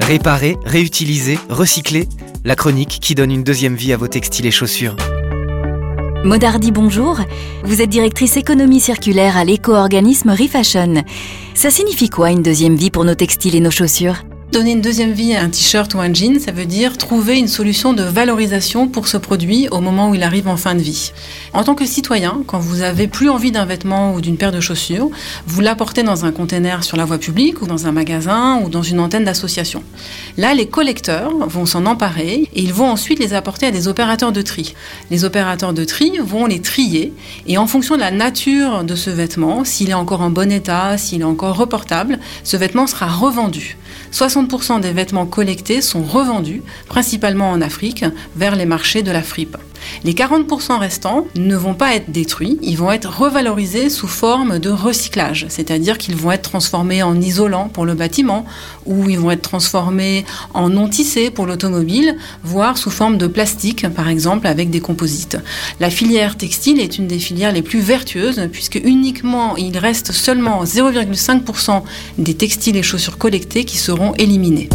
Réparer, réutiliser, recycler, la chronique qui donne une deuxième vie à vos textiles et chaussures. Modardi, bonjour. Vous êtes directrice économie circulaire à l'éco-organisme Refashion. Ça signifie quoi une deuxième vie pour nos textiles et nos chaussures? Donner une deuxième vie à un t-shirt ou un jean, ça veut dire trouver une solution de valorisation pour ce produit au moment où il arrive en fin de vie. En tant que citoyen, quand vous avez plus envie d'un vêtement ou d'une paire de chaussures, vous l'apportez dans un container sur la voie publique ou dans un magasin ou dans une antenne d'association. Là, les collecteurs vont s'en emparer et ils vont ensuite les apporter à des opérateurs de tri. Les opérateurs de tri vont les trier et en fonction de la nature de ce vêtement, s'il est encore en bon état, s'il est encore reportable, ce vêtement sera revendu. 60% des vêtements collectés sont revendus, principalement en Afrique, vers les marchés de la fripe. Les 40% restants ne vont pas être détruits, ils vont être revalorisés sous forme de recyclage, c'est-à-dire qu'ils vont être transformés en isolant pour le bâtiment, ou ils vont être transformés en non tissé pour l'automobile, voire sous forme de plastique, par exemple avec des composites. La filière textile est une des filières les plus vertueuses, puisque uniquement il reste seulement 0,5% des textiles et chaussures collectés qui seront éliminés.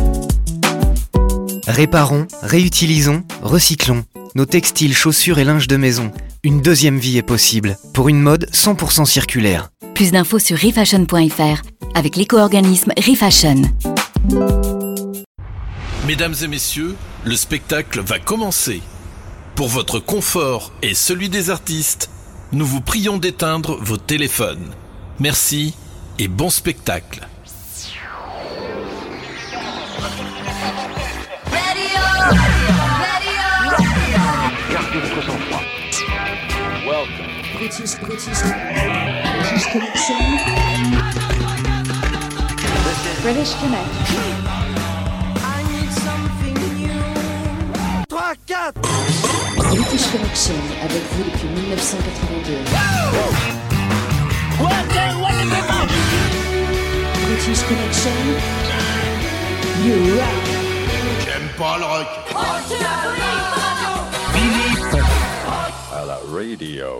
Réparons, réutilisons, recyclons nos textiles, chaussures et linge de maison. Une deuxième vie est possible pour une mode 100% circulaire. Plus d'infos sur refashion.fr avec l'éco-organisme Refashion. Mesdames et messieurs, le spectacle va commencer. Pour votre confort et celui des artistes, nous vous prions d'éteindre vos téléphones. Merci et bon spectacle. British, British, British Connection. British Connection. British Connection avec vous depuis 1982. British Connection. You rock. J'aime pas le rock. à la radio.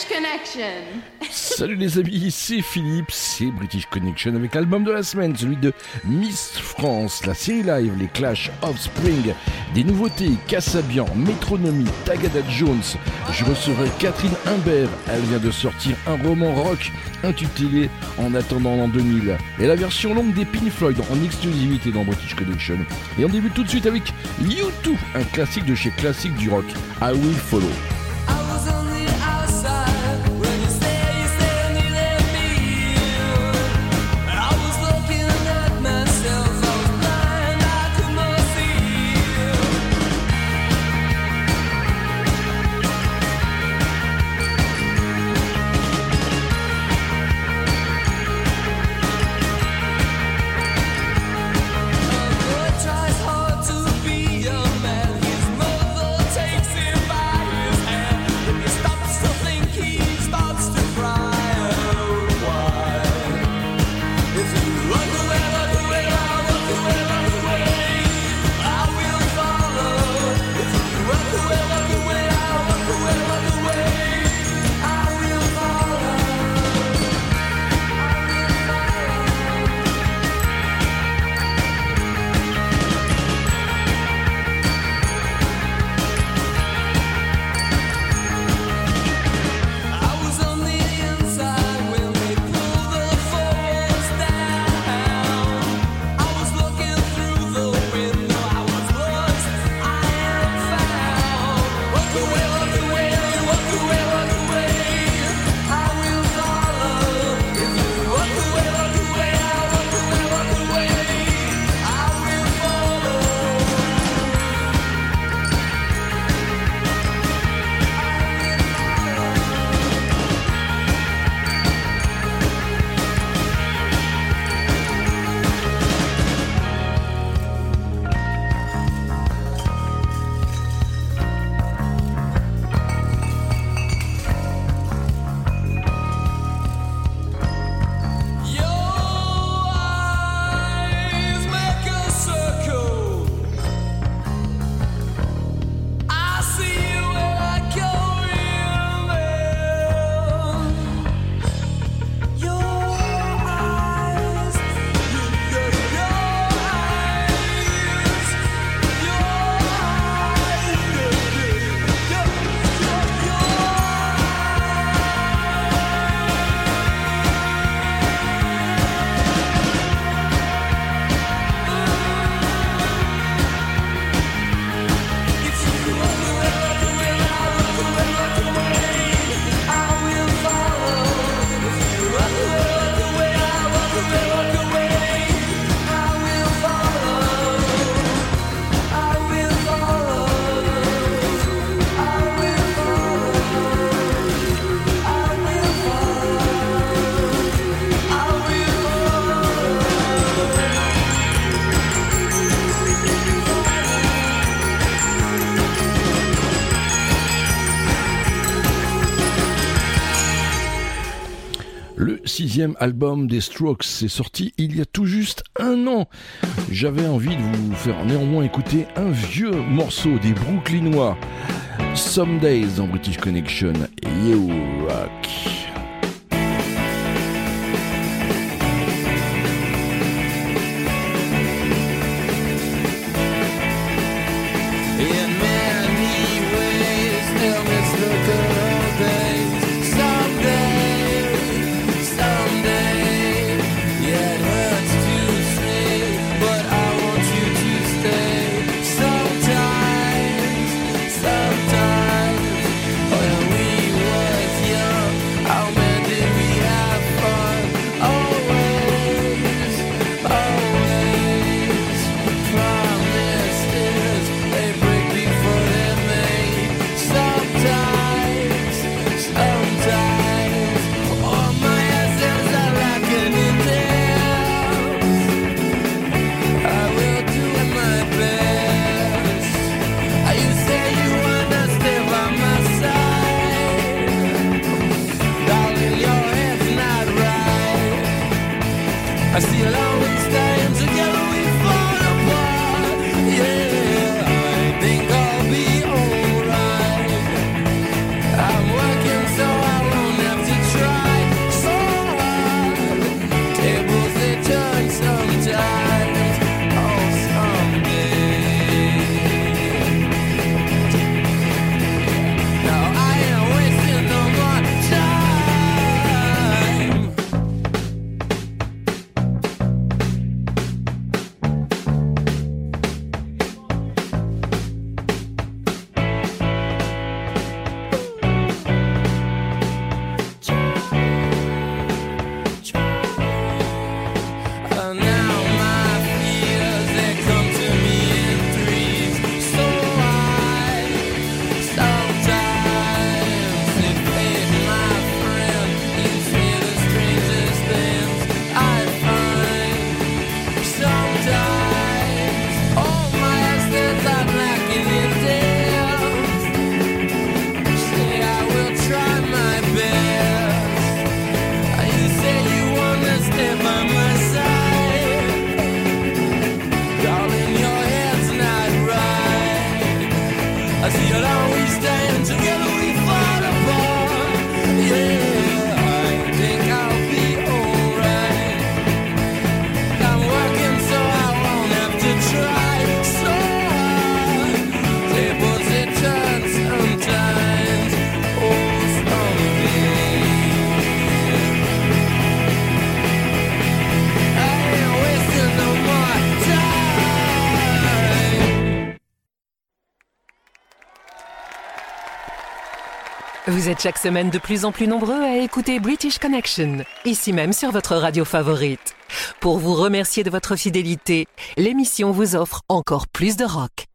British Connection. Salut les amis, c'est Philippe, c'est British Connection avec l'album de la semaine, celui de Miss France, la série live, les Clash of Spring, des nouveautés, Cassabian, Métronomie, Tagada Jones. Je recevrai Catherine Imbert, elle vient de sortir un roman rock intitulé En attendant l'an 2000 et la version longue des Pink Floyd en exclusivité dans British Connection. Et on débute tout de suite avec U2, un classique de chez Classique du rock, I Will Follow. album des Strokes. C'est sorti il y a tout juste un an. J'avais envie de vous faire néanmoins écouter un vieux morceau des Brooklynois. Some Days dans British Connection. Yo êtes chaque semaine de plus en plus nombreux à écouter British Connection, ici même sur votre radio favorite. Pour vous remercier de votre fidélité, l'émission vous offre encore plus de rock.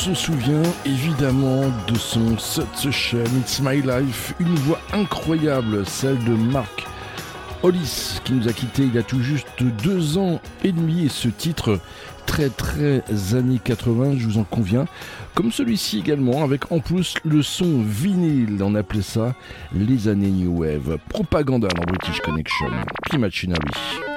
Se souvient évidemment de son a It's My Life, une voix incroyable, celle de Mark Hollis, qui nous a quitté il y a tout juste deux ans et demi, et ce titre très très années 80, je vous en conviens, comme celui-ci également, avec en plus le son vinyle, on appelait ça les années New Wave. Propaganda dans British Connection, P-Machinery.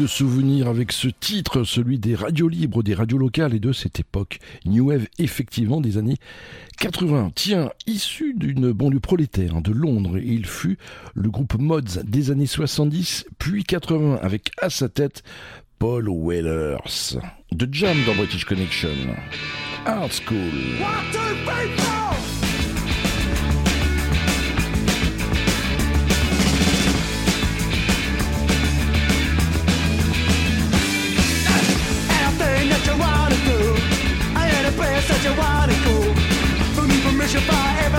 De souvenirs avec ce titre, celui des radios libres, des radios locales et de cette époque. New Wave, effectivement, des années 80. Tiens, issu d'une banlieue prolétaire de Londres, il fut le groupe Mods des années 70, puis 80, avec à sa tête Paul Wellers. De Jam dans British Connection. Art School.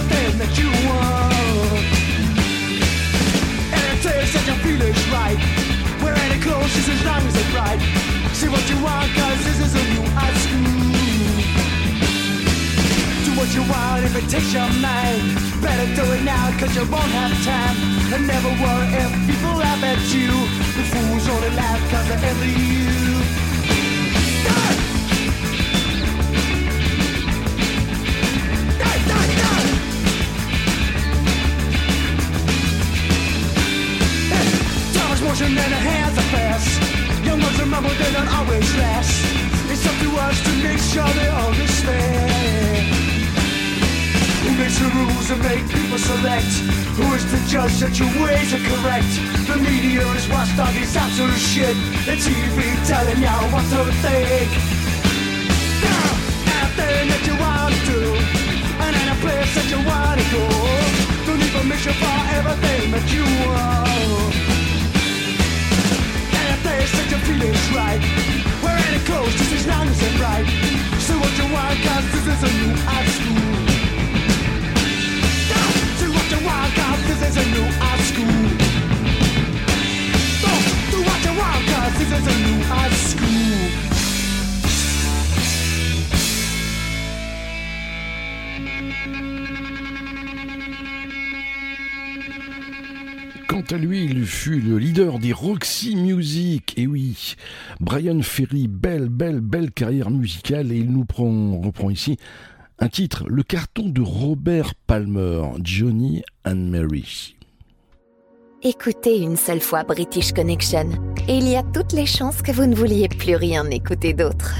Everything that you want. Any taste that you feel is right. Wear any clothes just as long as it's bright. See what you want, cause this is a new high school. Do what you want if it takes your mind. Better do it now, cause you won't have time. And never worry if people laugh at you. The fools only laugh cause they envy you. Is motion and the hands are fast. Young ones remember they don't always last. It's up to us to make sure they understand. Who makes the rules and make people select? Who is to judge that your ways are correct? The media is watchdog is absolute shit. The TV telling y'all what to think. Yeah, anything that you want to do, and any place that you want to go. Don't need permission for everything that you want. Any place that you feel is right. Wear any clothes just long as right. Say what you want, cause this is a new art school. Do what you want, cause this is a new art school. Do what you want, cause this is a new art school. À lui, il fut le leader des Roxy Music. Et oui, Brian Ferry, belle, belle, belle carrière musicale. Et il nous prend, reprend ici un titre, le carton de Robert Palmer, Johnny and Mary. Écoutez une seule fois British Connection et il y a toutes les chances que vous ne vouliez plus rien écouter d'autre.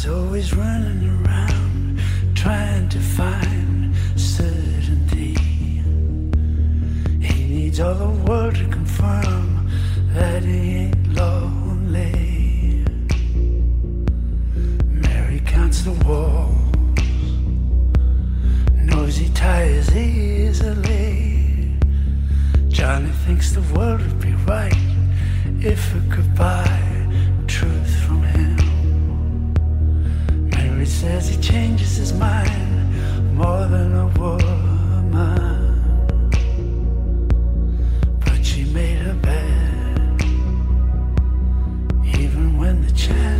Johnny's always running around trying to find certainty. He needs all the world to confirm that he ain't lonely. Mary counts the walls, knows he tires easily. Johnny thinks the world would be right if it could buy says he changes his mind more than a woman. But she made her bed, even when the chance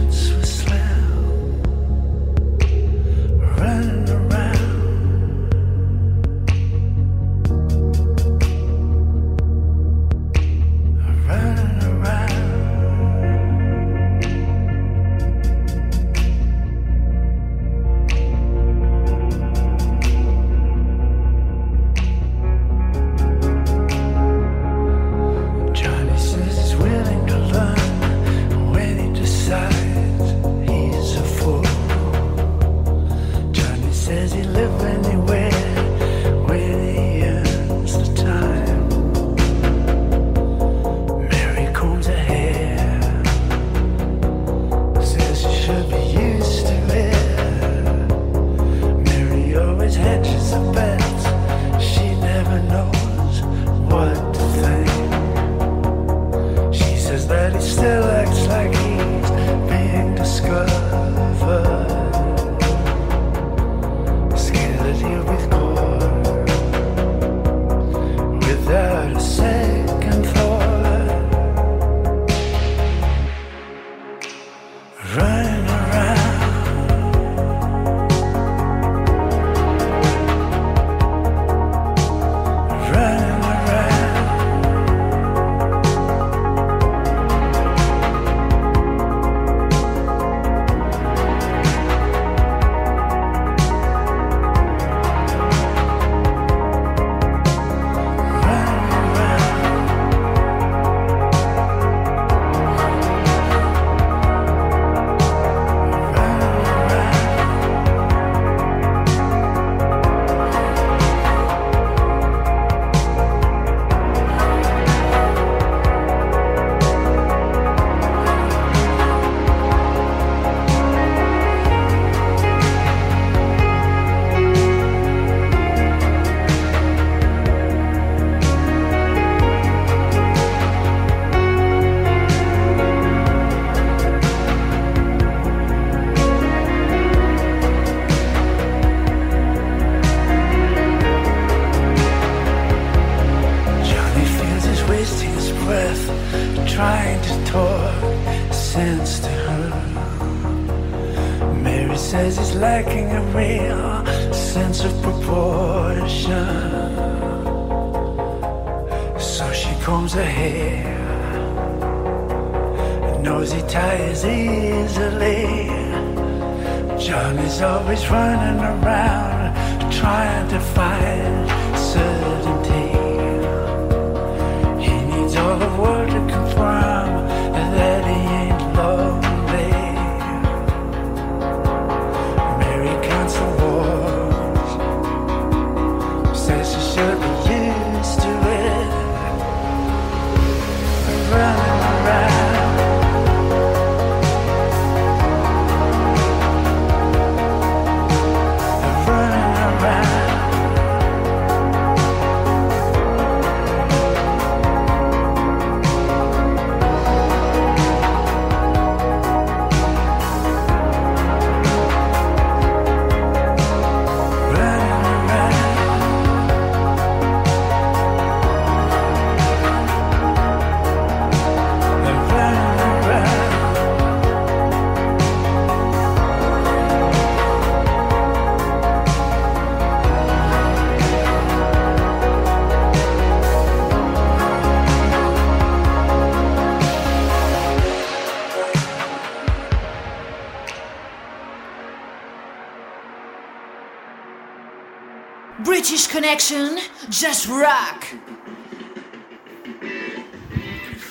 Connection, just rock.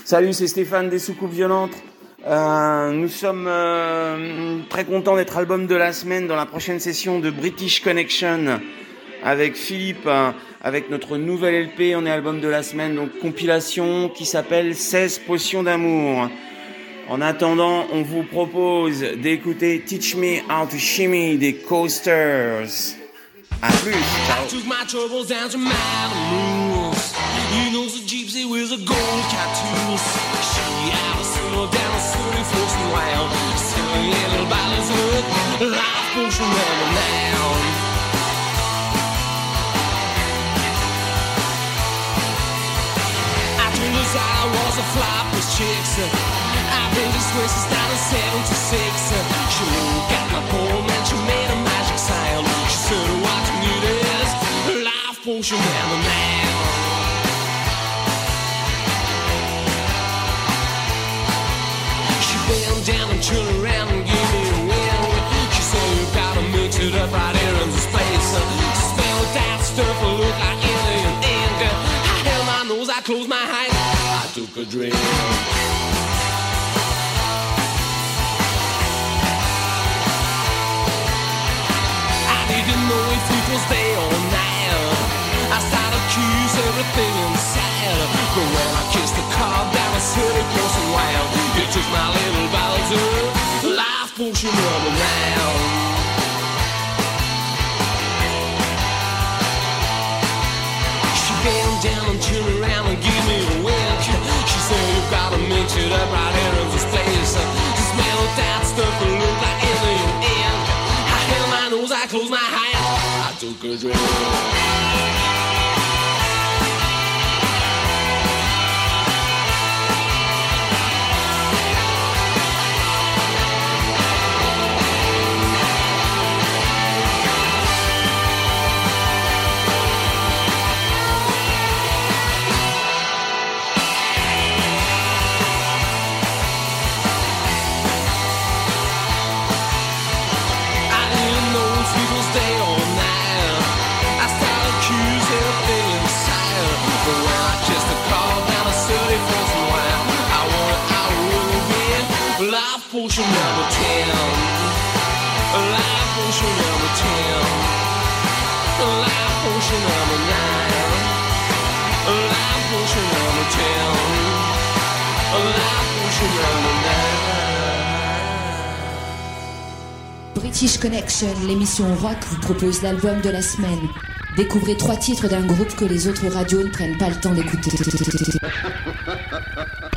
Salut, c'est Stéphane des Soucoupes Violentes. Euh, nous sommes euh, très contents d'être album de la semaine dans la prochaine session de British Connection avec Philippe, euh, avec notre nouvelle LP. On est album de la semaine, donc compilation qui s'appelle 16 potions d'amour. En attendant, on vous propose d'écouter Teach Me How to Shimmy des Coasters. À plus, ciao. Took my troubles down to Matamoros. You know the gypsy with a gold tattoos. She had a solo down a city forcing wild. Silly little ballads with life potion running down. I told her that I was a flop with chicks. I've been disgraced down to 76. She looked at my poem potion and a man. She bent down and turned around and gave me a wink. She said, You gotta mix it up right here in this place. She smelled that stuff, it looked like alien ink. I held my nose, I closed my eyes, I took a drink. I everything inside. But when I kissed the car down, I said it wasn't wild. You took my little of life potion running round. She bent down and turned around and gave me a wink. She said, You gotta mix it up right here in this place. You smell that stuff that look like alien ink. I held my nose, I closed my eyes. I took a drink. Life potion number 10. Life potion number 10. Life potion number 9. Life potion number 10. Life potion number 9. British Connection, l'émission rock, vous propose l'album de la semaine. Découvrez trois titres d'un groupe que les autres radios ne prennent pas le temps d'écouter.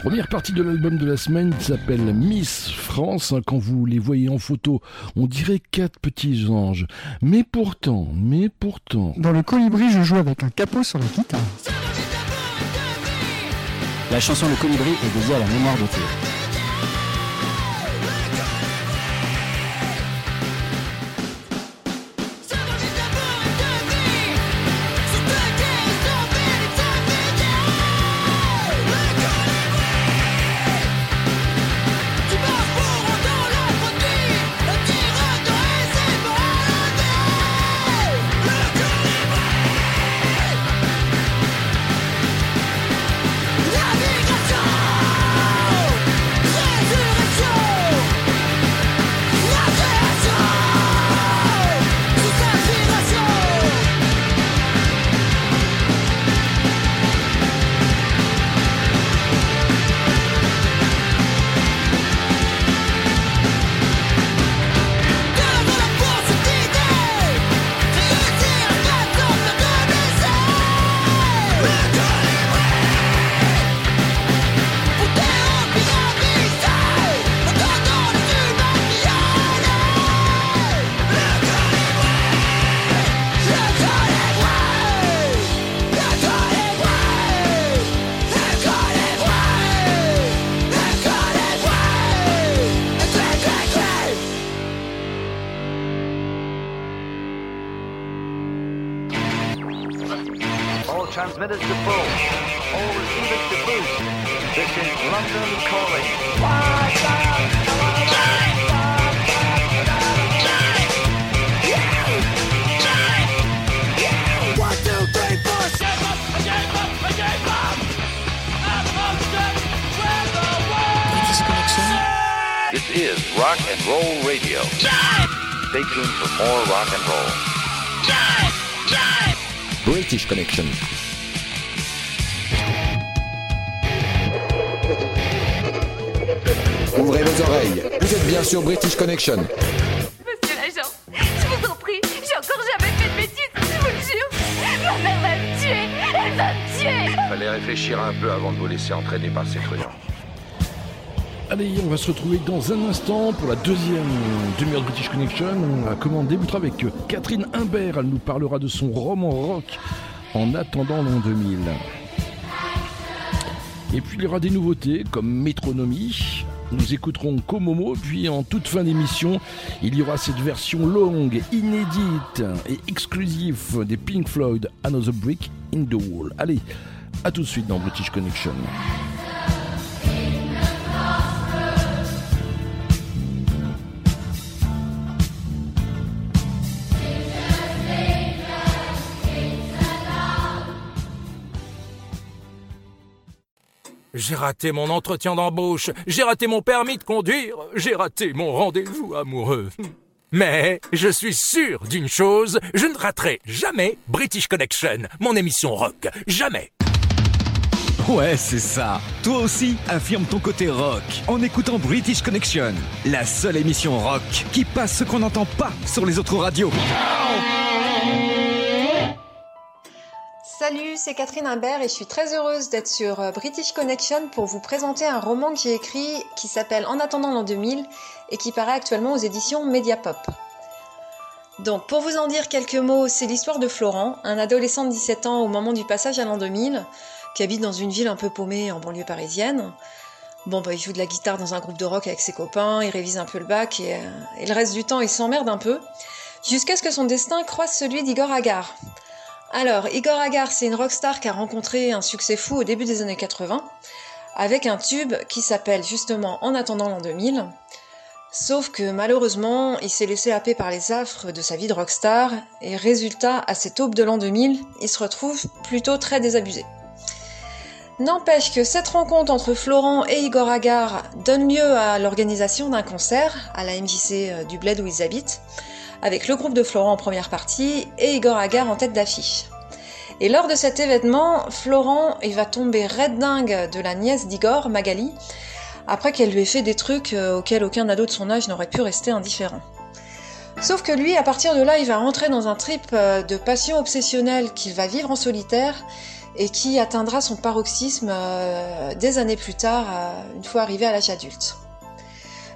Première partie de l'album de la semaine s'appelle Miss France. Quand vous les voyez en photo, on dirait quatre petits anges. Mais pourtant, mais pourtant. Dans le colibri, je joue avec un capot sur la guitare. La chanson Le Colibri est dédiée à la mémoire de Théo. Rock and Roll Radio. Stay tuned for more rock and roll. British Connection. Ouvrez vos oreilles. Vous êtes bien sur British Connection. Monsieur l'agent, je vous en prie, j'ai encore jamais fait de bêtises, je vous le jure. Ma mère va me tuer, elle va me tuer. Fallait réfléchir un peu avant de vous laisser entraîner par ces truands. Allez, on va se retrouver dans un instant pour la deuxième demi-heure de British Connection. Comment on débutera avec Catherine Imbert. Elle nous parlera de son roman rock en attendant l'an 2000. Et puis il y aura des nouveautés comme Métronomie. Nous écouterons Komomo, puis en toute fin d'émission, il y aura cette version longue, inédite et exclusive des Pink Floyd, Another Brick in the Wall. Allez, à tout de suite dans British Connection. J'ai raté mon entretien d'embauche, j'ai raté mon permis de conduire, j'ai raté mon rendez-vous amoureux. Mais je suis sûr d'une chose, je ne raterai jamais British Connection, mon émission rock. Jamais. Ouais, c'est ça. Toi aussi, affirme ton côté rock en écoutant British Connection, la seule émission rock qui passe ce qu'on n'entend pas sur les autres radios. Salut, c'est Catherine Imbert et je suis très heureuse d'être sur euh, British Connection pour vous présenter un roman que j'ai écrit qui s'appelle En attendant l'an 2000 et qui paraît actuellement aux éditions Mediapop. Donc, pour vous en dire quelques mots, c'est l'histoire de Florent, un adolescent de 17 ans au moment du passage à l'an 2000, qui habite dans une ville un peu paumée en banlieue parisienne. Bon, bah, il joue de la guitare dans un groupe de rock avec ses copains, il révise un peu le bac et, euh, et le reste du temps, il s'emmerde un peu, jusqu'à ce que son destin croise celui d'Igor Agar. Alors, Igor Agar, c'est une rockstar qui a rencontré un succès fou au début des années 80, avec un tube qui s'appelle justement En attendant l'an 2000. Sauf que malheureusement, il s'est laissé happer par les affres de sa vie de rockstar, et résultat, à cette aube de l'an 2000, il se retrouve plutôt très désabusé. N'empêche que cette rencontre entre Florent et Igor Agar donne lieu à l'organisation d'un concert à la MJC euh, du bled où ils habitent, avec le groupe de Florent en première partie et Igor Agar en tête d'affiche. Et lors de cet événement, Florent il va tomber red dingue de la nièce d'Igor, Magali, après qu'elle lui ait fait des trucs euh, auxquels aucun ado de son âge n'aurait pu rester indifférent. Sauf que lui, à partir de là, il va rentrer dans un trip euh, de passion obsessionnelle qu'il va vivre en solitaire et qui atteindra son paroxysme euh, des années plus tard, une fois arrivé à l'âge adulte.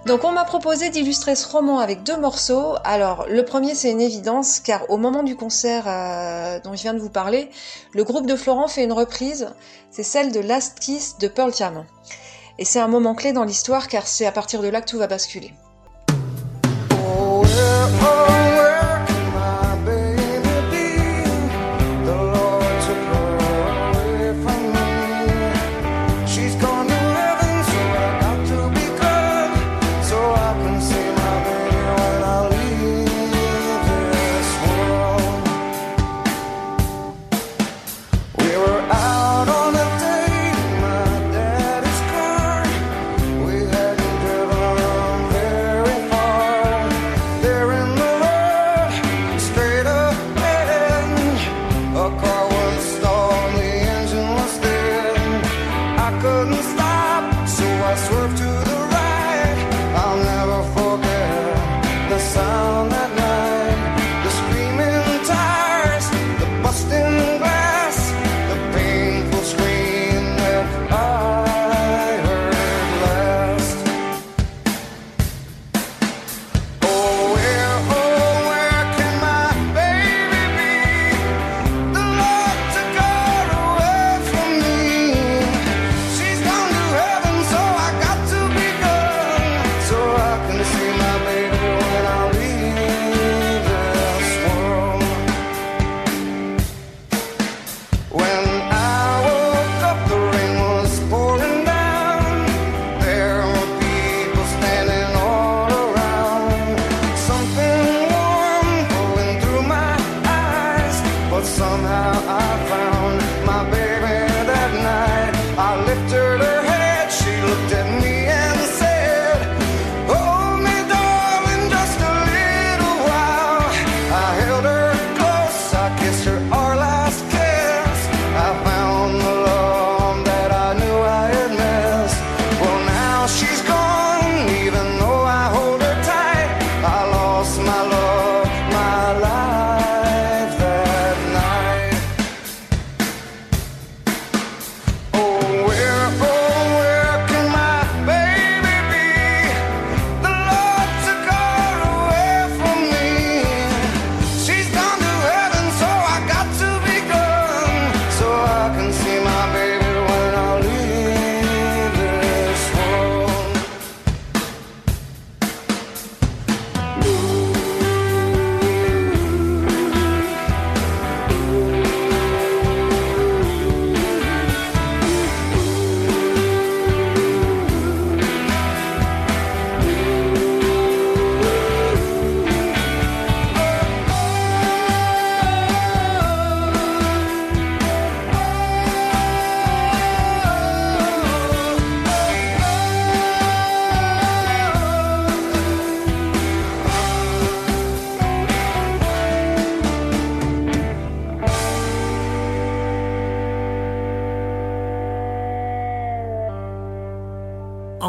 Donc on m'a proposé d'illustrer ce roman avec deux morceaux. Alors le premier c'est une évidence car au moment du concert euh, dont je viens de vous parler, le groupe de Florent fait une reprise, c'est celle de Last Kiss de Pearl Jam. Et c'est un moment clé dans l'histoire car c'est à partir de là que tout va basculer. She's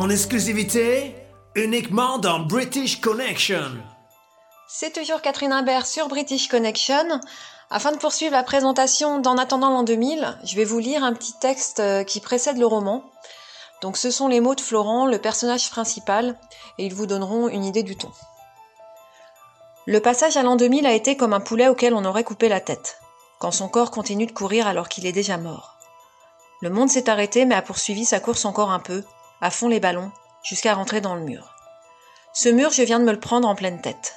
En exclusivité, uniquement dans British Connection. C'est toujours Catherine Imbert sur British Connection. Afin de poursuivre la présentation d'En attendant l'an 2000, je vais vous lire un petit texte euh, qui précède le roman. Donc ce sont les mots de Florent, le personnage principal, et ils vous donneront une idée du ton. Le passage à l'an 2000 a été comme un poulet auquel on aurait coupé la tête, quand son corps continue de courir alors qu'il est déjà mort. Le monde s'est arrêté mais a poursuivi sa course encore un peu, à fond les ballons, jusqu'à rentrer dans le mur. Ce mur, je viens de me le prendre en pleine tête.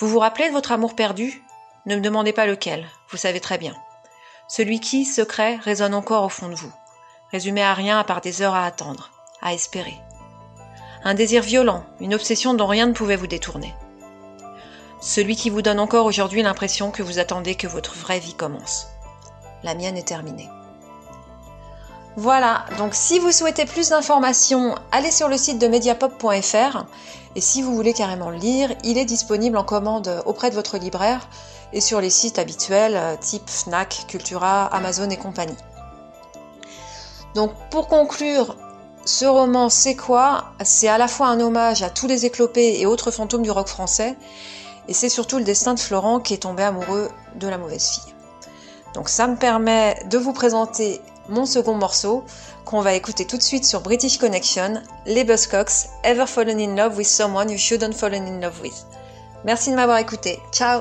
Vous vous rappelez de votre amour perdu? Ne me demandez pas lequel, vous savez très bien. Celui qui, secret, résonne encore au fond de vous, résumé à rien à part des heures à attendre, à espérer. Un désir violent, une obsession dont rien ne pouvait vous détourner. Celui qui vous donne encore aujourd'hui l'impression que vous attendez que votre vraie vie commence. La mienne est terminée. Voilà, donc si vous souhaitez plus d'informations, allez sur le site de mediapop.fr et si vous voulez carrément le lire, il est disponible en commande auprès de votre libraire et sur les sites habituels euh, type Fnac, Cultura, Amazon et compagnie. Donc pour conclure, ce roman c'est quoi? C'est à la fois un hommage à tous les éclopés et autres fantômes du rock français et c'est surtout le destin de Florent qui est tombé amoureux de la mauvaise fille. Donc ça me permet de vous présenter mon second morceau, qu'on va écouter tout de suite sur British Connection, les Buzzcocks, Ever Fallen in Love with Someone You Shouldn't Fallen in Love With. Merci de m'avoir écouté. Ciao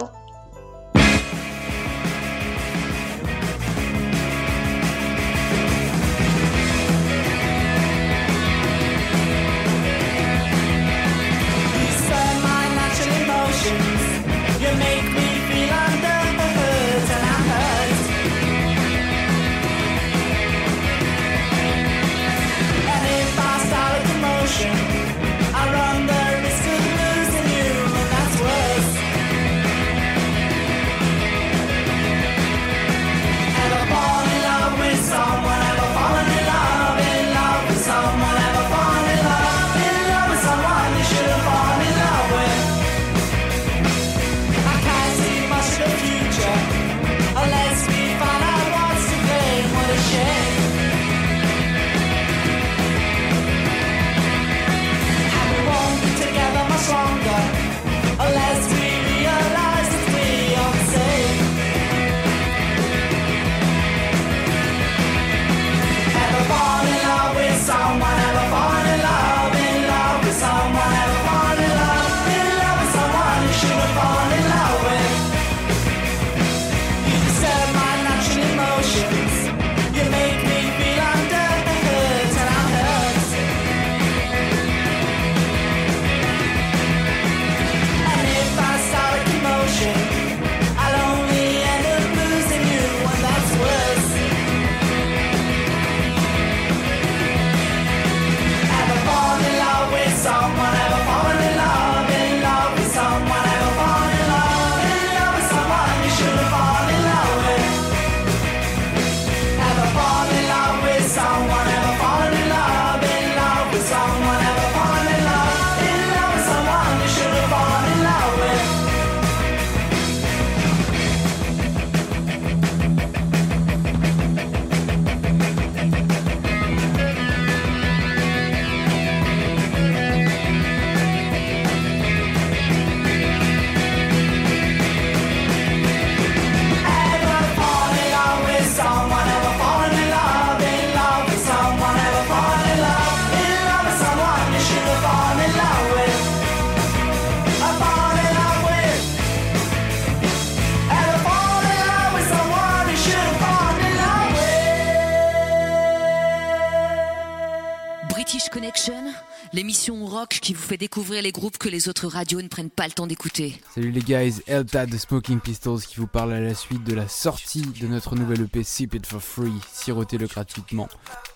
l'émission rock qui vous fait découvrir les groupes que les autres radios ne prennent pas le temps d'écouter. Salut les guys, Elta de Smoking Pistols qui vous parle à la suite de la sortie de notre nouvelle EP Sip It For Free, sirotez-le gratuitement.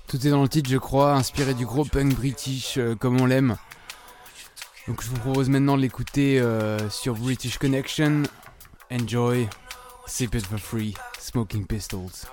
Tout est dans le titre je crois, inspiré du gros punk british euh, comme on l'aime. Donc je vous propose maintenant de l'écouter euh, sur British Connection. Enjoy, Sip It For Free, Smoking Pistols.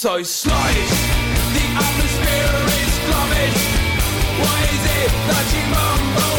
So sluggish. The atmosphere is glummish. Why is it that you mumble?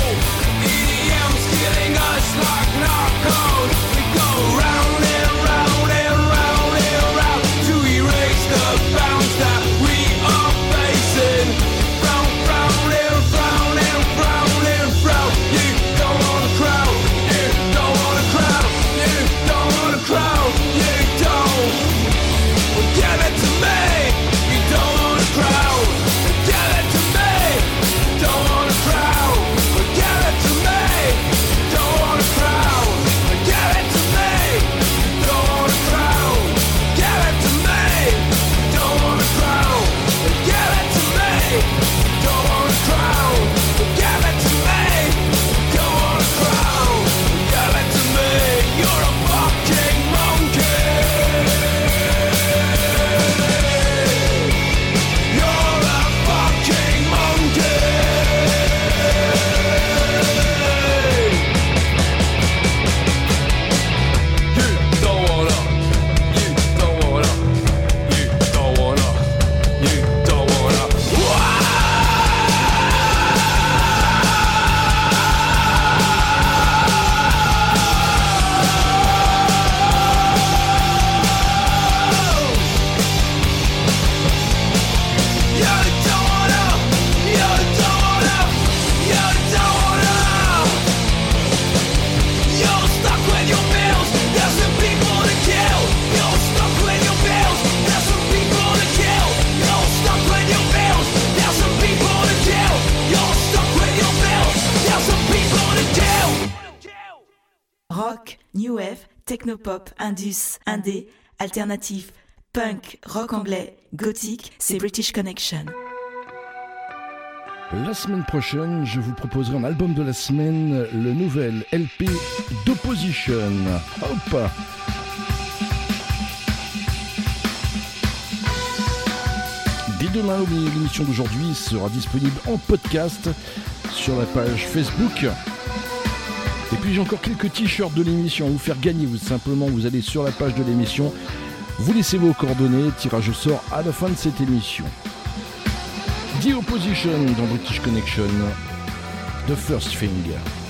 Indus, indé, alternatif, punk, rock anglais, gothique, c'est British Connection. La semaine prochaine, je vous proposerai un album de la semaine, le nouvel LP d'Opposition. Dès demain, l'émission d'aujourd'hui sera disponible en podcast sur la page Facebook. Et puis j'ai encore quelques t-shirts de l'émission à vous faire gagner. Vous simplement vous allez sur la page de l'émission, vous laissez vos coordonnées, tirage au sort à la fin de cette émission. The Opposition dans British Connection. The First Thing.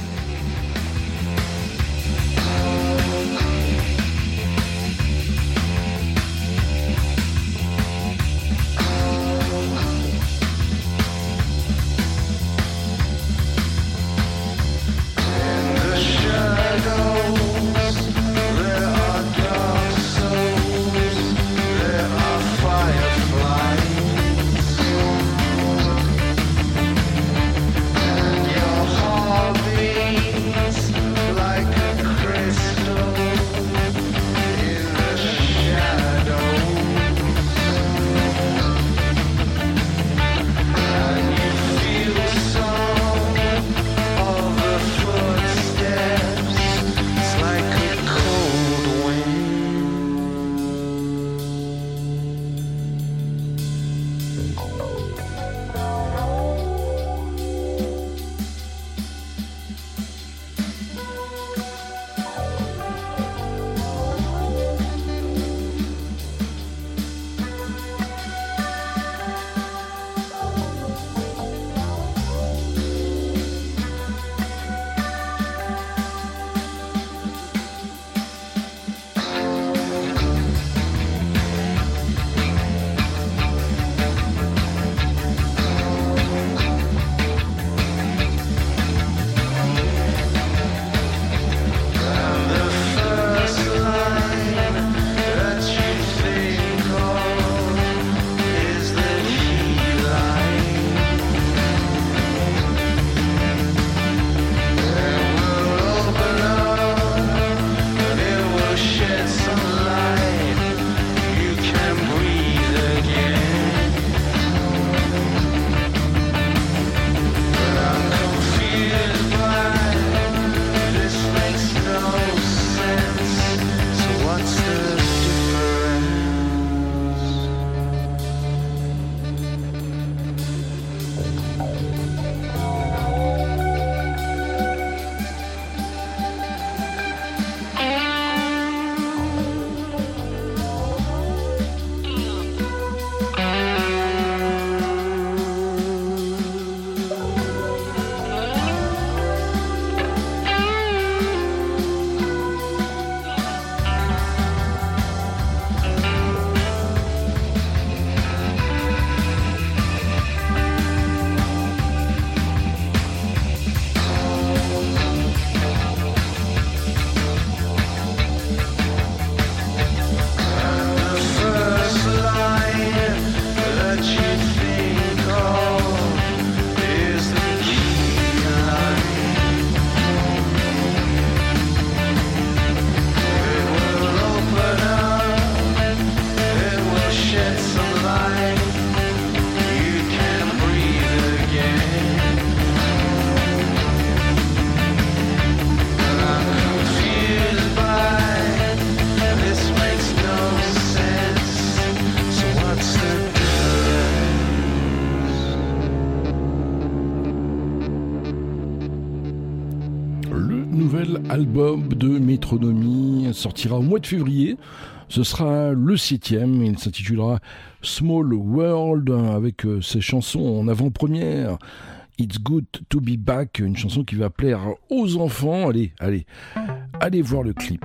sortira au mois de février. Ce sera le septième, il s'intitulera Small World avec euh, ses chansons en avant-première. It's Good to Be Back, une chanson qui va plaire aux enfants. Allez, allez, allez voir le clip.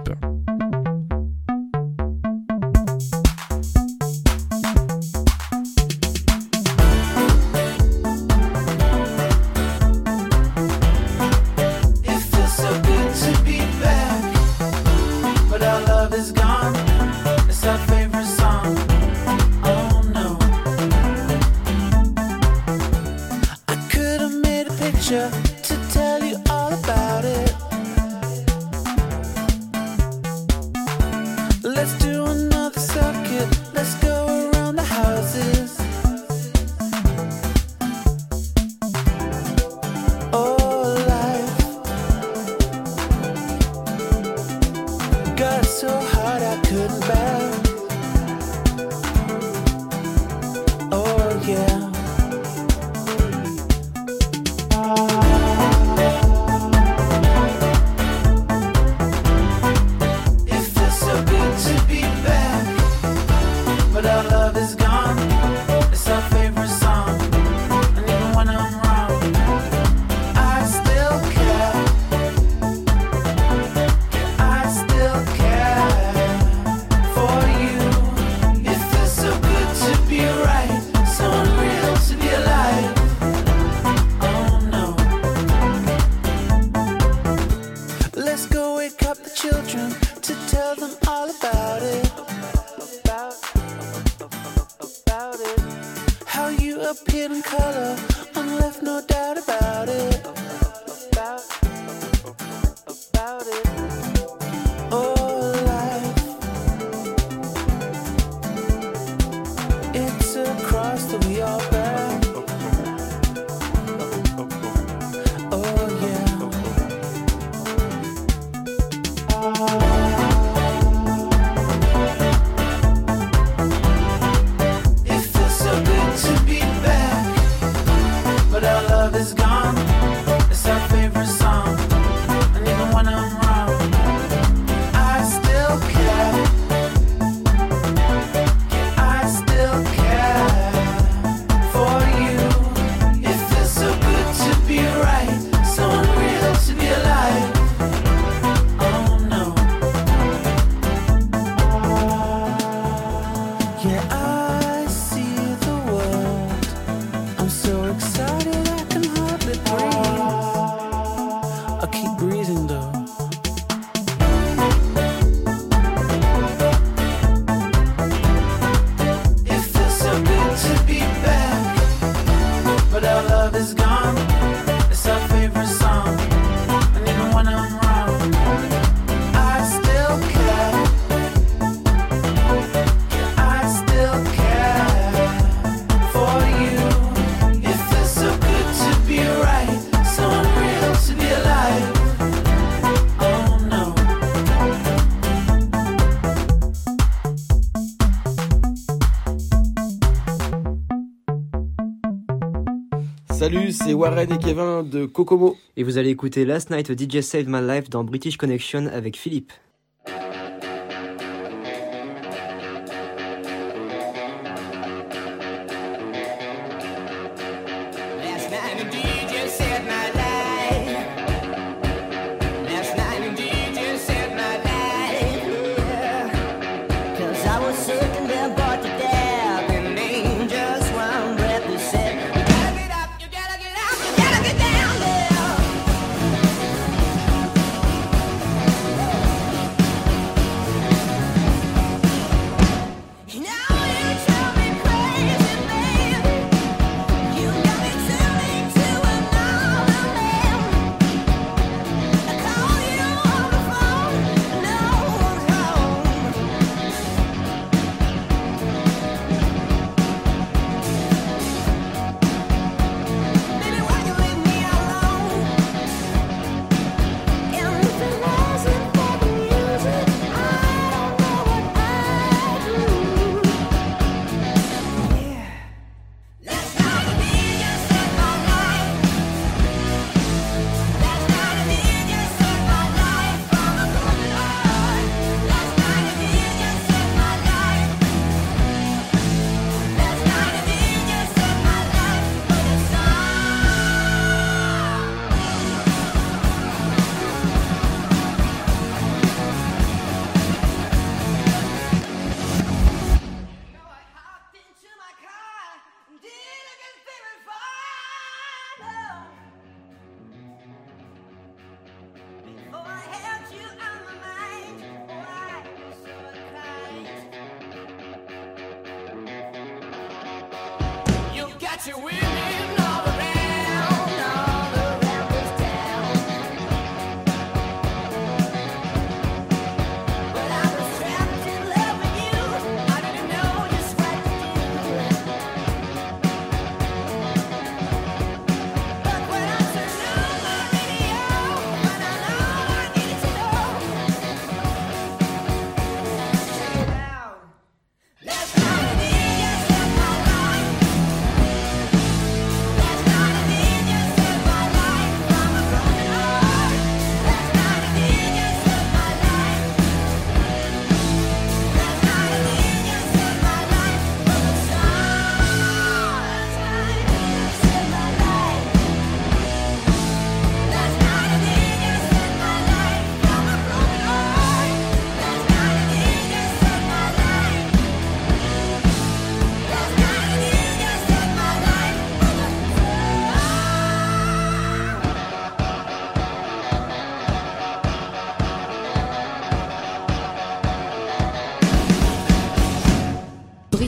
c'est Warren et Kevin de Kokomo. Et vous allez écouter Last Night DJ Saved My Life dans British Connection avec Philippe.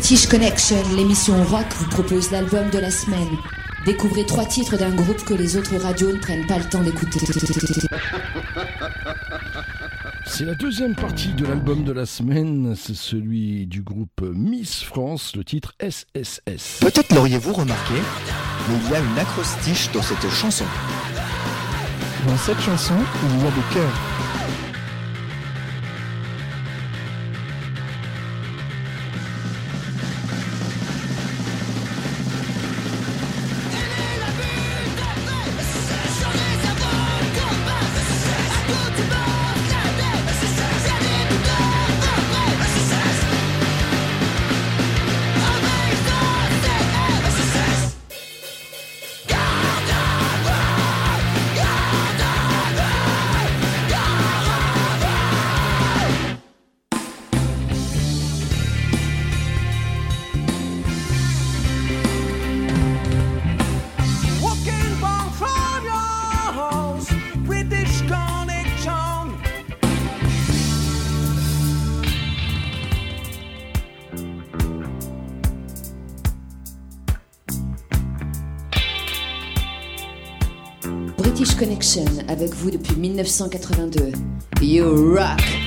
British Connection, l'émission rock vous propose l'album de la semaine. Découvrez trois titres d'un groupe que les autres radios ne prennent pas le temps d'écouter. C'est la deuxième partie de l'album de la semaine, c'est celui du groupe Miss France, le titre SSS. Peut-être l'auriez-vous remarqué, mais il y a une acrostiche dans cette chanson. Dans cette chanson, il y a des cœurs. Avec vous depuis 1982. You rock!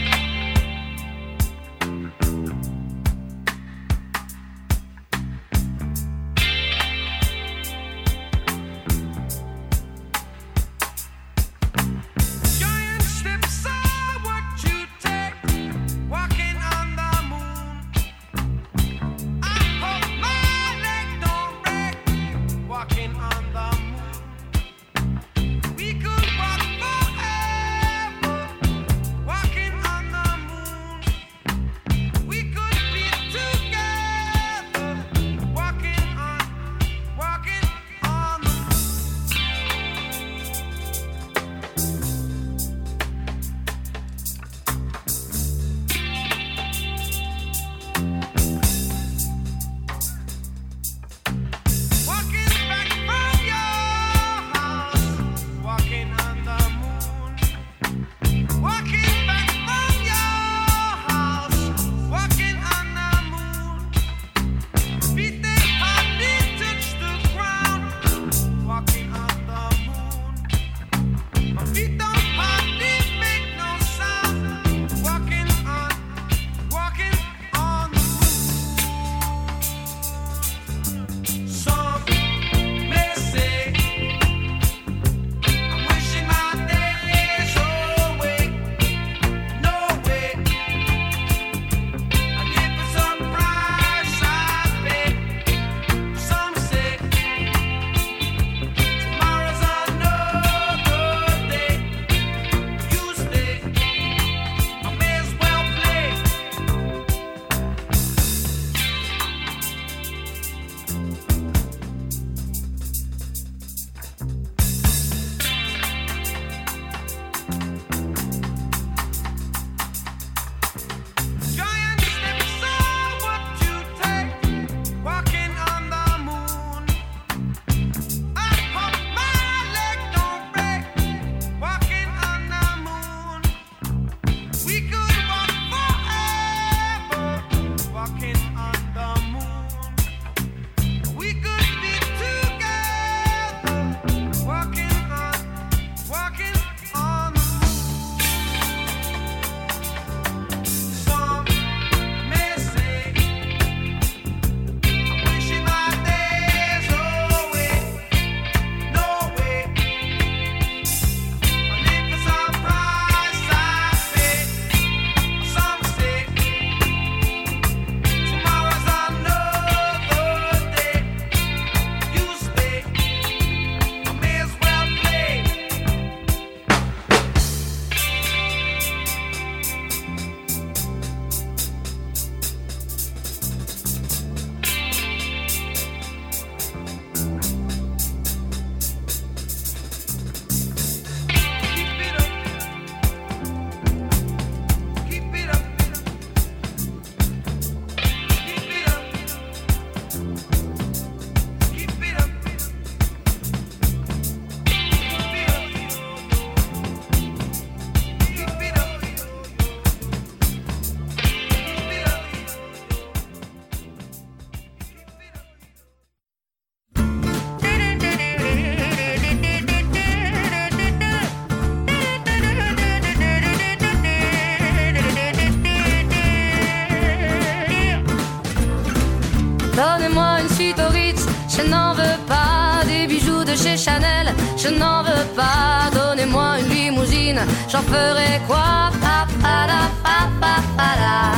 Quoi? Pa, pa, la, pa, pa, pa, la.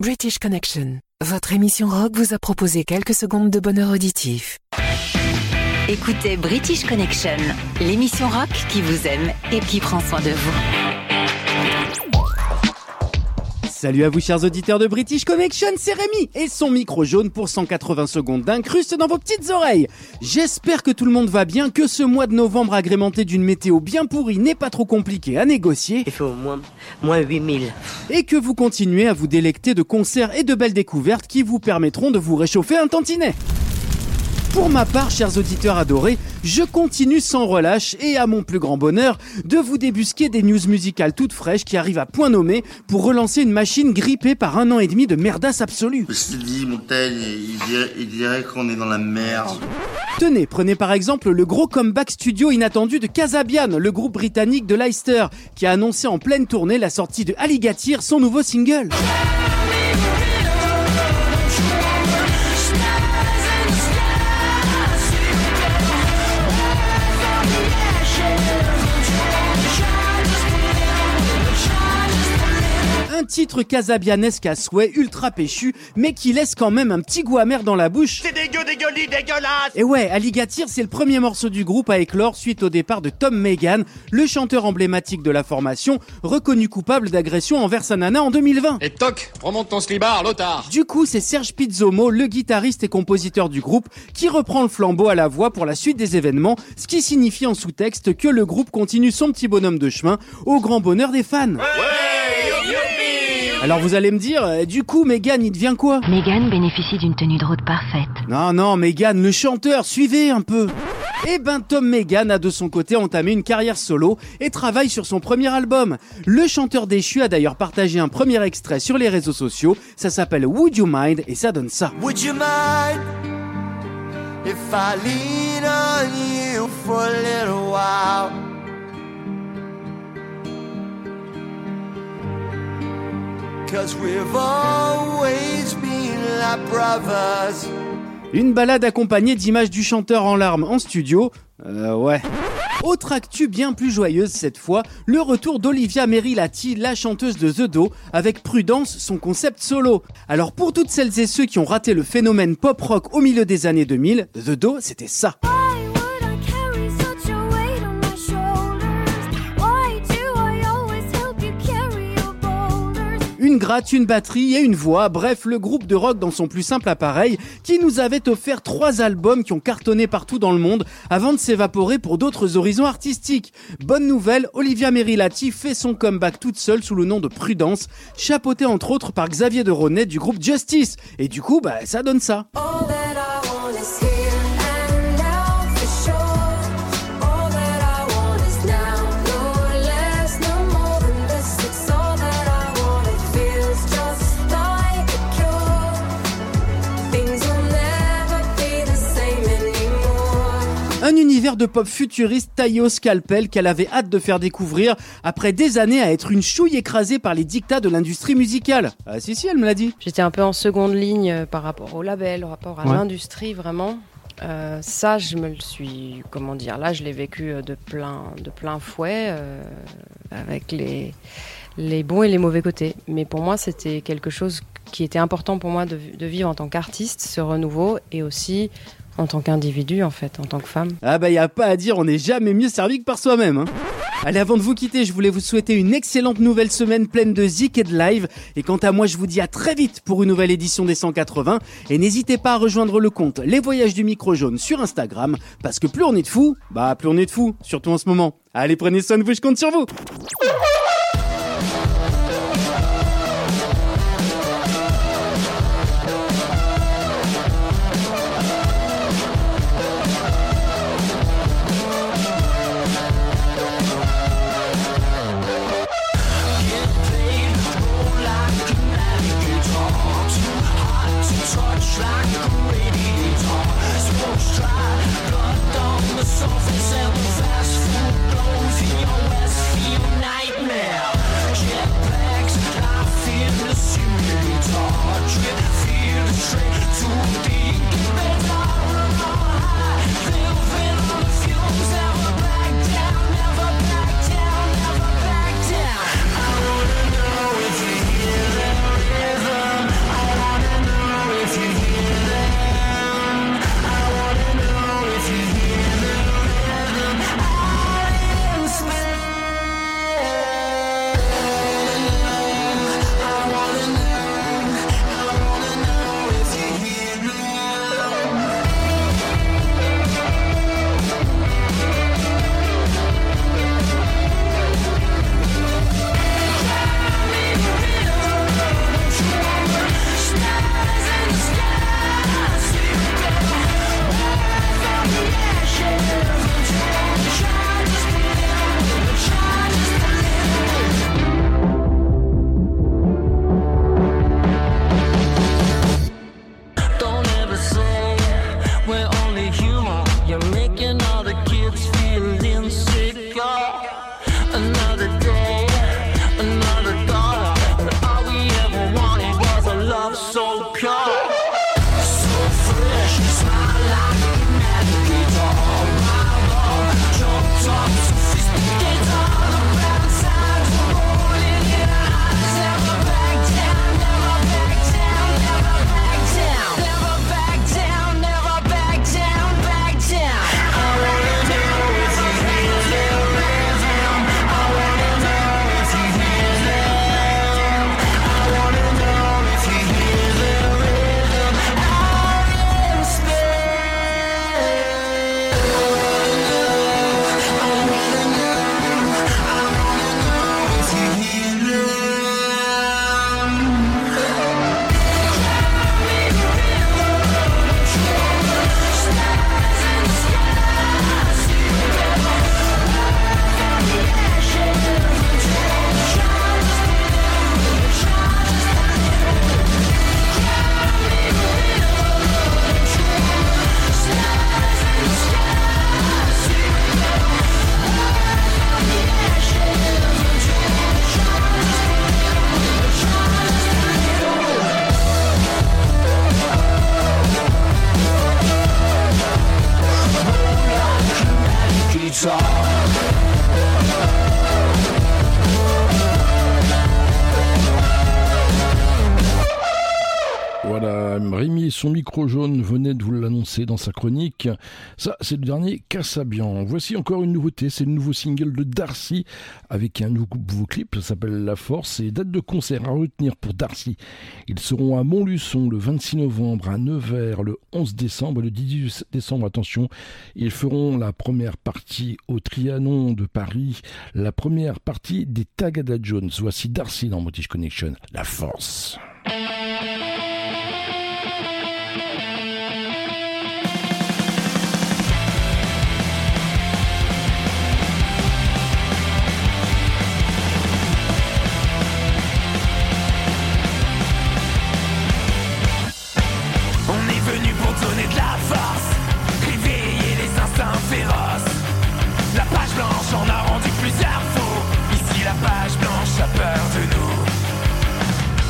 British Connection, votre émission rock vous a proposé quelques secondes de bonheur auditif. Écoutez British Connection, l'émission rock qui vous aime et qui prend soin de vous. Salut à vous chers auditeurs de British Connection, c'est Rémi et son micro jaune pour 180 secondes d'incruste dans vos petites oreilles. J'espère que tout le monde va bien, que ce mois de novembre agrémenté d'une météo bien pourrie n'est pas trop compliqué à négocier. Il fait au moins, moins 8000. Et que vous continuez à vous délecter de concerts et de belles découvertes qui vous permettront de vous réchauffer un tantinet. Pour ma part, chers auditeurs adorés, je continue sans relâche et à mon plus grand bonheur de vous débusquer des news musicales toutes fraîches qui arrivent à point nommé pour relancer une machine grippée par un an et demi de merdasse absolue. Je Montaigne, il dirait, il dirait qu'on est dans la merde. Tenez, prenez par exemple le gros comeback studio inattendu de Casabian, le groupe britannique de Leicester, qui a annoncé en pleine tournée la sortie de Alligator, son nouveau single. Titre casabianesque à souhait, ultra péchu, mais qui laisse quand même un petit goût amer dans la bouche. C'est dégueu, dégueulis, dégueulasse Et ouais, Alligator, c'est le premier morceau du groupe à éclore suite au départ de Tom Megan, le chanteur emblématique de la formation, reconnu coupable d'agression envers sa nana en 2020. Et toc, remonte ton slibard, l'otard Du coup, c'est Serge Pizzomo, le guitariste et compositeur du groupe, qui reprend le flambeau à la voix pour la suite des événements, ce qui signifie en sous-texte que le groupe continue son petit bonhomme de chemin au grand bonheur des fans. Alors vous allez me dire, euh, du coup, Megan, il devient quoi Megan bénéficie d'une tenue de route parfaite. Non, non, Megan, le chanteur, suivez un peu. Eh ben, Tom Megan a de son côté entamé une carrière solo et travaille sur son premier album. Le chanteur déchu a d'ailleurs partagé un premier extrait sur les réseaux sociaux. Ça s'appelle Would You Mind et ça donne ça. Would you mind if I lean on you for a little while? Une balade accompagnée d'images du chanteur en larmes en studio. Euh, ouais. Autre actu bien plus joyeuse cette fois, le retour d'Olivia Merilati, la chanteuse de The Do, avec Prudence, son concept solo. Alors pour toutes celles et ceux qui ont raté le phénomène pop-rock au milieu des années 2000, The Do, c'était ça. Une gratte, une batterie et une voix, bref, le groupe de rock dans son plus simple appareil qui nous avait offert trois albums qui ont cartonné partout dans le monde avant de s'évaporer pour d'autres horizons artistiques. Bonne nouvelle, Olivia Merilati fait son comeback toute seule sous le nom de Prudence, chapeautée entre autres par Xavier de Ronet du groupe Justice. Et du coup, bah, ça donne ça. Un univers de pop futuriste taillé au scalpel qu'elle avait hâte de faire découvrir après des années à être une chouille écrasée par les dictats de l'industrie musicale. Ah si si, elle me l'a dit. J'étais un peu en seconde ligne euh, par rapport au label, par rapport à Ouais. l'industrie vraiment. Euh, ça, je me le suis, comment dire, là, je l'ai vécu euh, de plein, de plein fouet, euh, avec les, les bons et les mauvais côtés. Mais pour moi, c'était quelque chose qui était important pour moi de, de vivre en tant qu'artiste, ce renouveau, et aussi en tant qu'individu, en fait, en tant que femme. Ah bah y a pas à dire, on n'est jamais mieux servi que par soi-même. Hein. Allez, avant de vous quitter, je voulais vous souhaiter une excellente nouvelle semaine pleine de zik et de live. Et quant à moi, je vous dis à très vite pour une nouvelle édition des 180. Et n'hésitez pas à rejoindre le compte Les Voyages du Micro Jaune sur Instagram, parce que plus on est de fous, bah plus on est de fous, surtout en ce moment. Allez, prenez soin de vous, je compte sur vous. L'annoncer dans sa chronique. Ça, c'est le dernier Cassabian. Voici encore une nouveauté, c'est le nouveau single de Darcy avec un nouveau clip, ça s'appelle La Force et date de concert à retenir pour Darcy. Ils seront à Montluçon le 26 novembre, à Nevers le 11 décembre, le 18 décembre, attention, ils feront la première partie au Trianon de Paris, la première partie des Tagada Jones. Voici Darcy dans Motish Connection, La Force.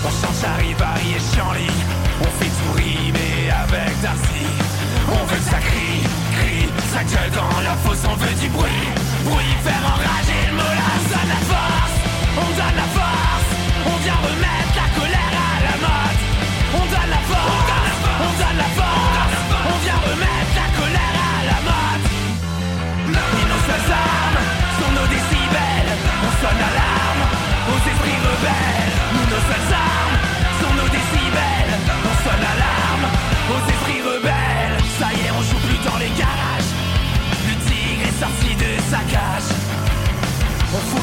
On chante charivari et Chanly, on fait tout rimer avec Darcy. On veut que ça crie, crie, ça gueule dans la fosse, on veut du bruit. Bruit, faire enrager le mola, on donne la force, on donne la force. On vient remettre la colère à la mode. On donne la force, on donne la force. On vient remettre la colère à la mode. Nos seules armes sont nos décibels. On sonne l'alarme aux esprits rebelles. Nous, nos armes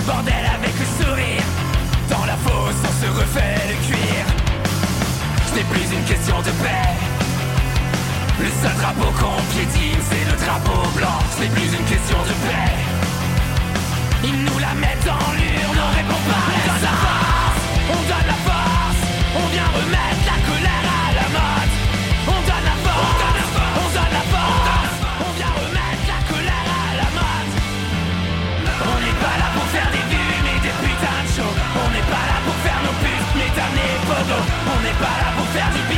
bordel avec le sourire. Dans la fosse, on se refait le cuir. Ce n'est plus une question de paix. Le seul drapeau qu'on piétine, c'est le drapeau blanc. Ce n'est plus une question de paix. Ils nous la mettent dans l'urne, On n'est pas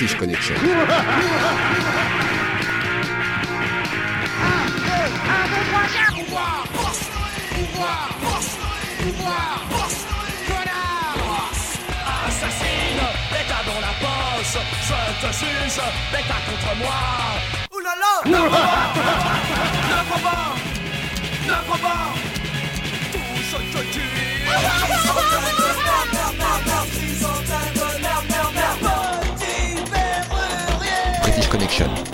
British Connection. Je te juge, contre moi. Tout tue British Connection.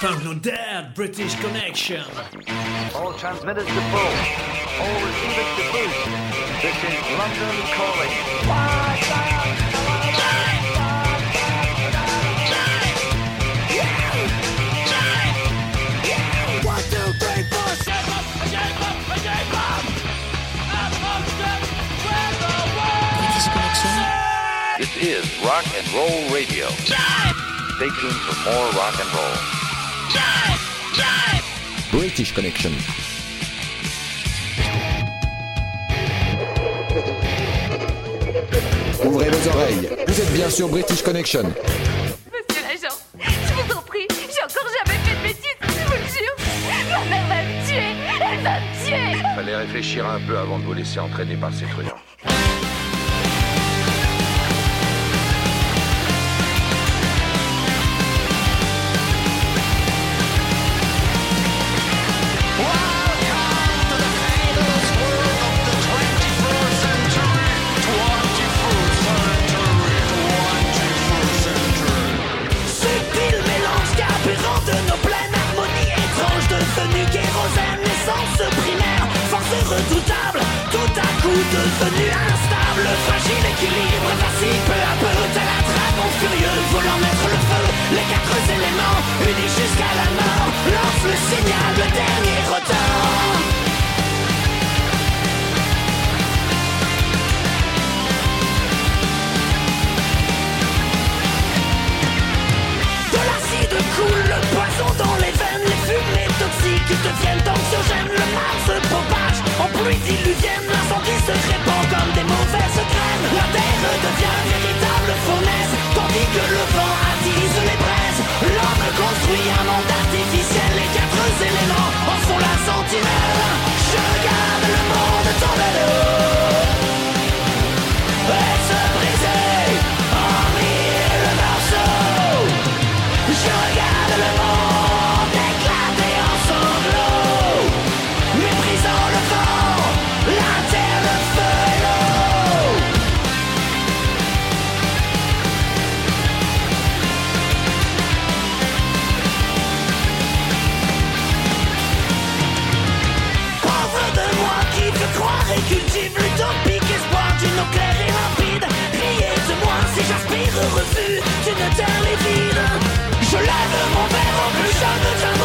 Punk No Dead, British Connection. All transmitters to full. All receivers to boost. This is London calling. One, two, three, four, word. This is Rock and Roll Radio. Stay tuned for more rock and roll. British Connection. Ouvrez vos oreilles. Vous êtes bien sur British Connection. Monsieur l'agent, je vous en prie, j'ai encore jamais fait de bêtises, je vous le jure. Ma mère va me tuer, elle va me tuer. Fallait réfléchir un peu avant de vous laisser entraîner par ces truands. En pluie diluvienne, l'incendie se répand comme des mauvaises graines, la terre devient véritable fournaise, tandis que le vent attise les braises, l'homme construit un monde Je lève mon verre au plus jeune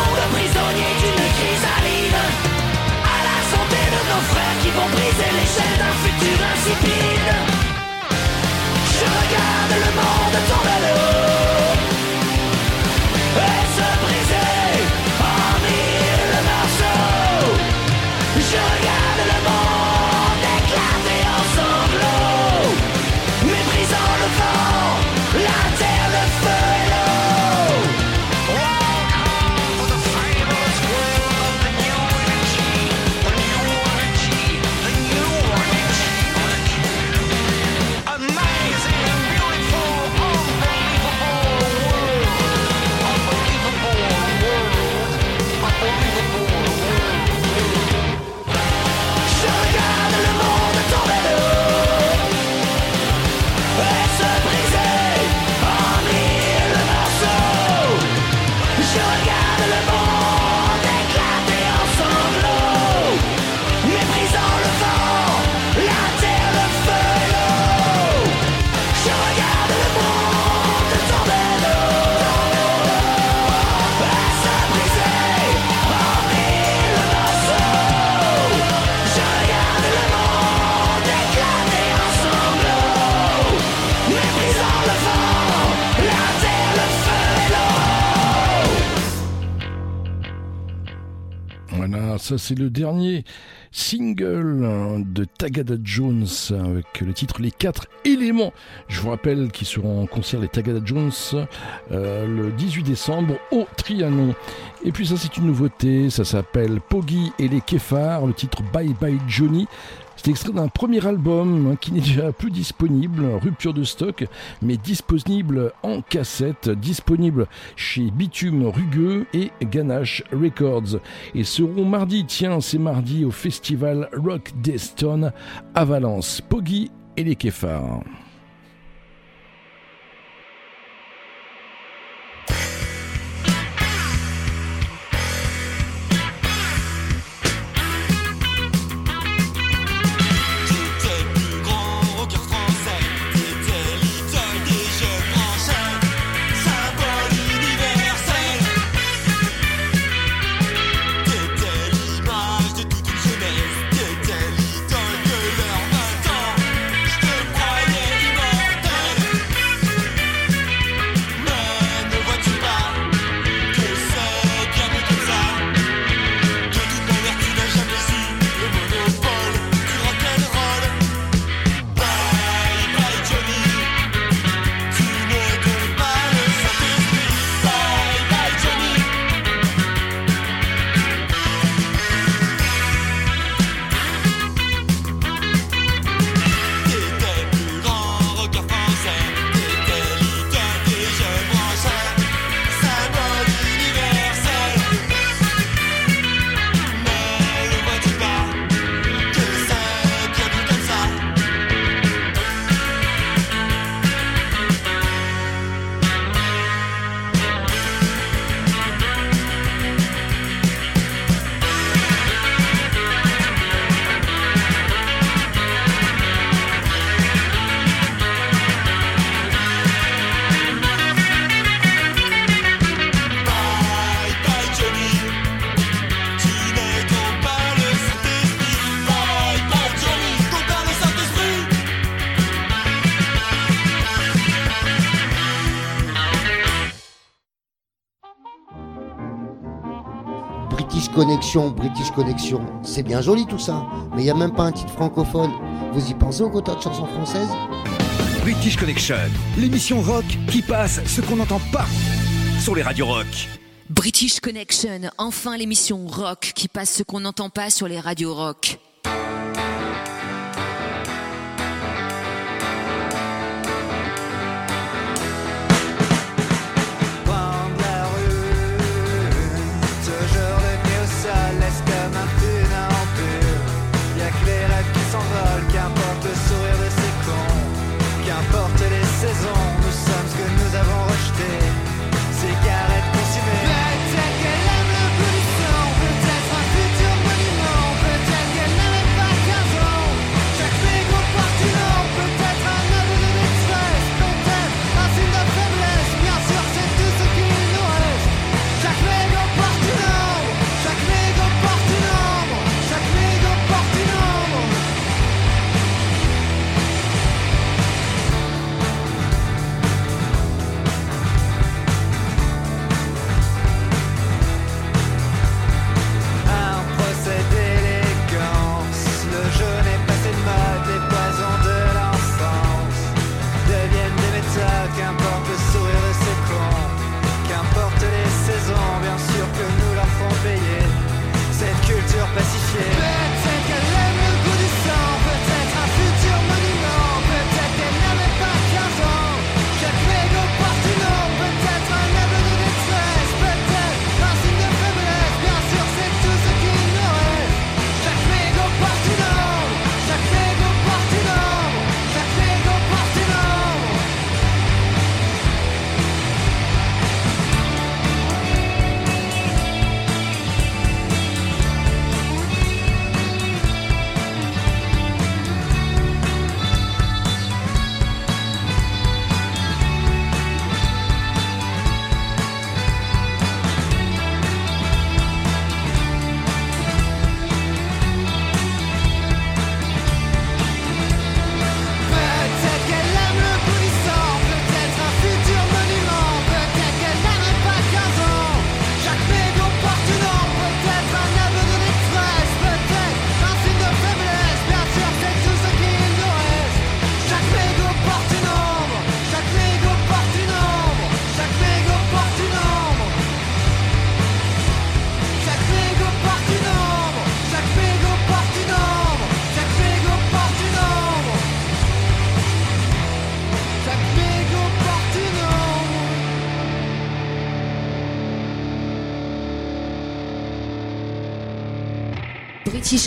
Ça, c'est le dernier single hein, de Tagada Jones avec le titre Les quatre éléments. Je vous rappelle qu'ils seront en concert les Tagada Jones euh, le 18 décembre au Trianon. Et puis ça, c'est une nouveauté. Ça s'appelle Poggy et les Kéfars. Le titre Bye Bye Johnny. C'est extrait d'un premier album hein, qui n'est déjà plus disponible, rupture de stock, mais disponible en cassette, disponible chez Bitume Rugueux et Ganache Records. Et seront mardi, tiens, c'est mardi au festival Rock Deston à Valence. Poggy et les Kéfars. Connection, British Connection, c'est bien joli tout ça, mais il n'y a même pas un titre francophone. Vous y pensez au quota de chansons françaises? British Connection, l'émission rock qui passe ce qu'on n'entend pas sur les radios rock. British Connection, enfin l'émission rock qui passe ce qu'on n'entend pas sur les radios rock.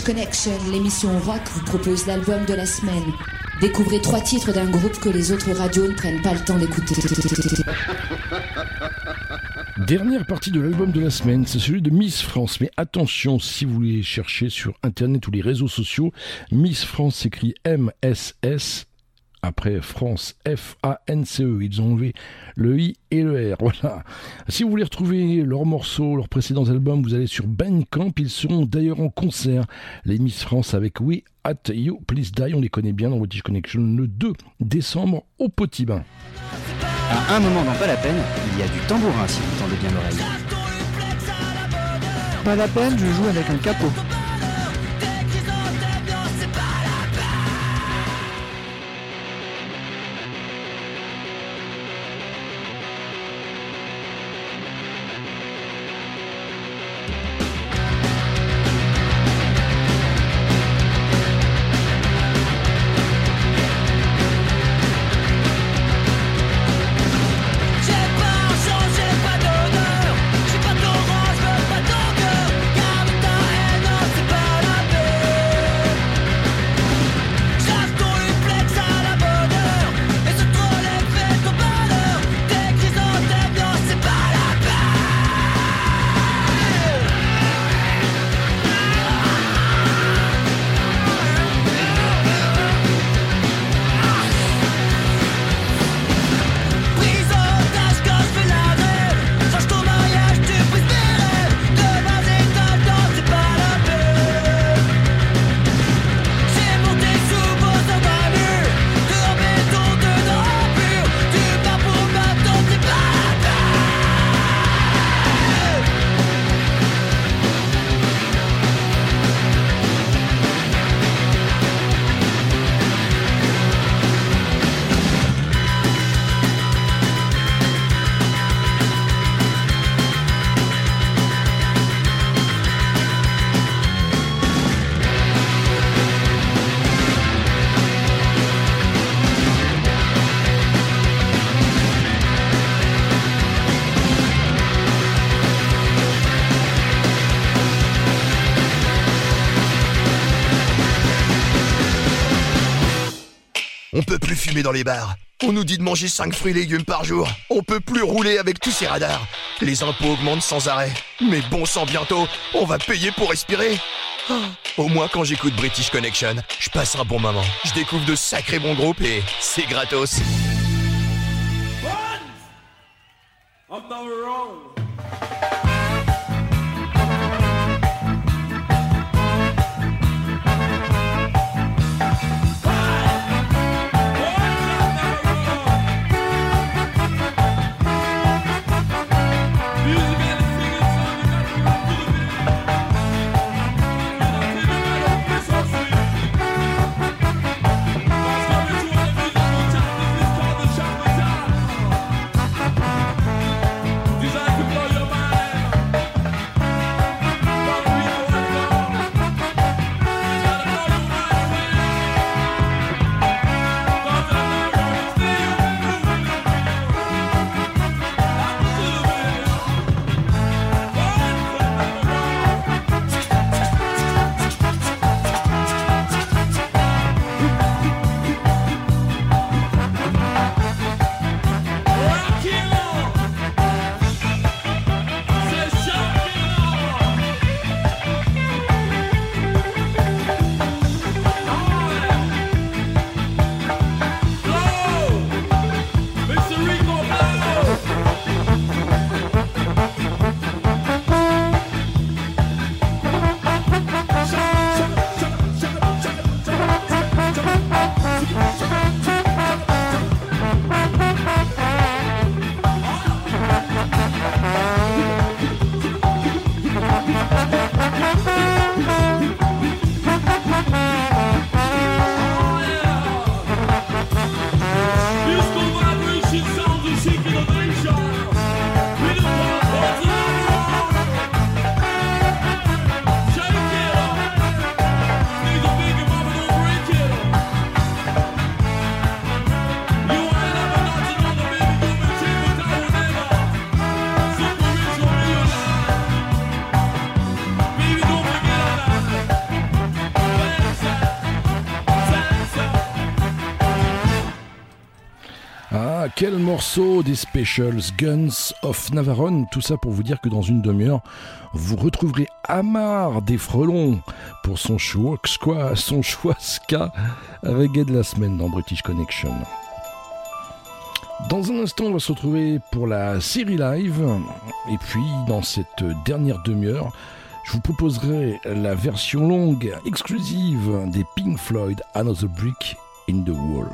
Connection, l'émission rock vous propose l'album de la semaine. Découvrez trois titres d'un groupe que les autres radios ne prennent pas le temps d'écouter. Dernière partie de l'album de la semaine, c'est celui de Miss France. Mais attention, si vous voulez chercher sur internet ou les réseaux sociaux, Miss France s'écrit M-S-S. Après France, F-A-N-C-E. Ils ont enlevé le I et le R. Voilà. Si vous voulez retrouver leurs morceaux, leurs précédents albums, vous allez sur Bandcamp. Ils seront d'ailleurs en concert. Les Miss France avec We At You Please Die. On les connaît bien dans British Connection le 2 décembre au Petit Bain. À un moment dans Pas la peine, il y a du tambourin si vous tendez bien l'oreille. Pas la peine, je joue avec un capot. Dans les bars. On nous dit de manger 5 fruits et légumes par jour. On peut plus rouler avec tous ces radars. Les impôts augmentent sans arrêt. Mais bon sang bientôt, on va payer pour respirer. Ah, Au moins quand j'écoute British Connection, je passe un bon moment. Je découvre de sacrés bons groupes et c'est gratos. Morceau des Specials Guns of Navarone. Tout ça pour vous dire que dans une demi-heure, vous retrouverez Amar des Frelons pour son choix, son choix ska avec Ed la semaine dans British Connection. Dans un instant, on va se retrouver pour la série live. Et puis, dans cette dernière demi-heure, je vous proposerai la version longue exclusive des Pink Floyd Another Brick in the Wall.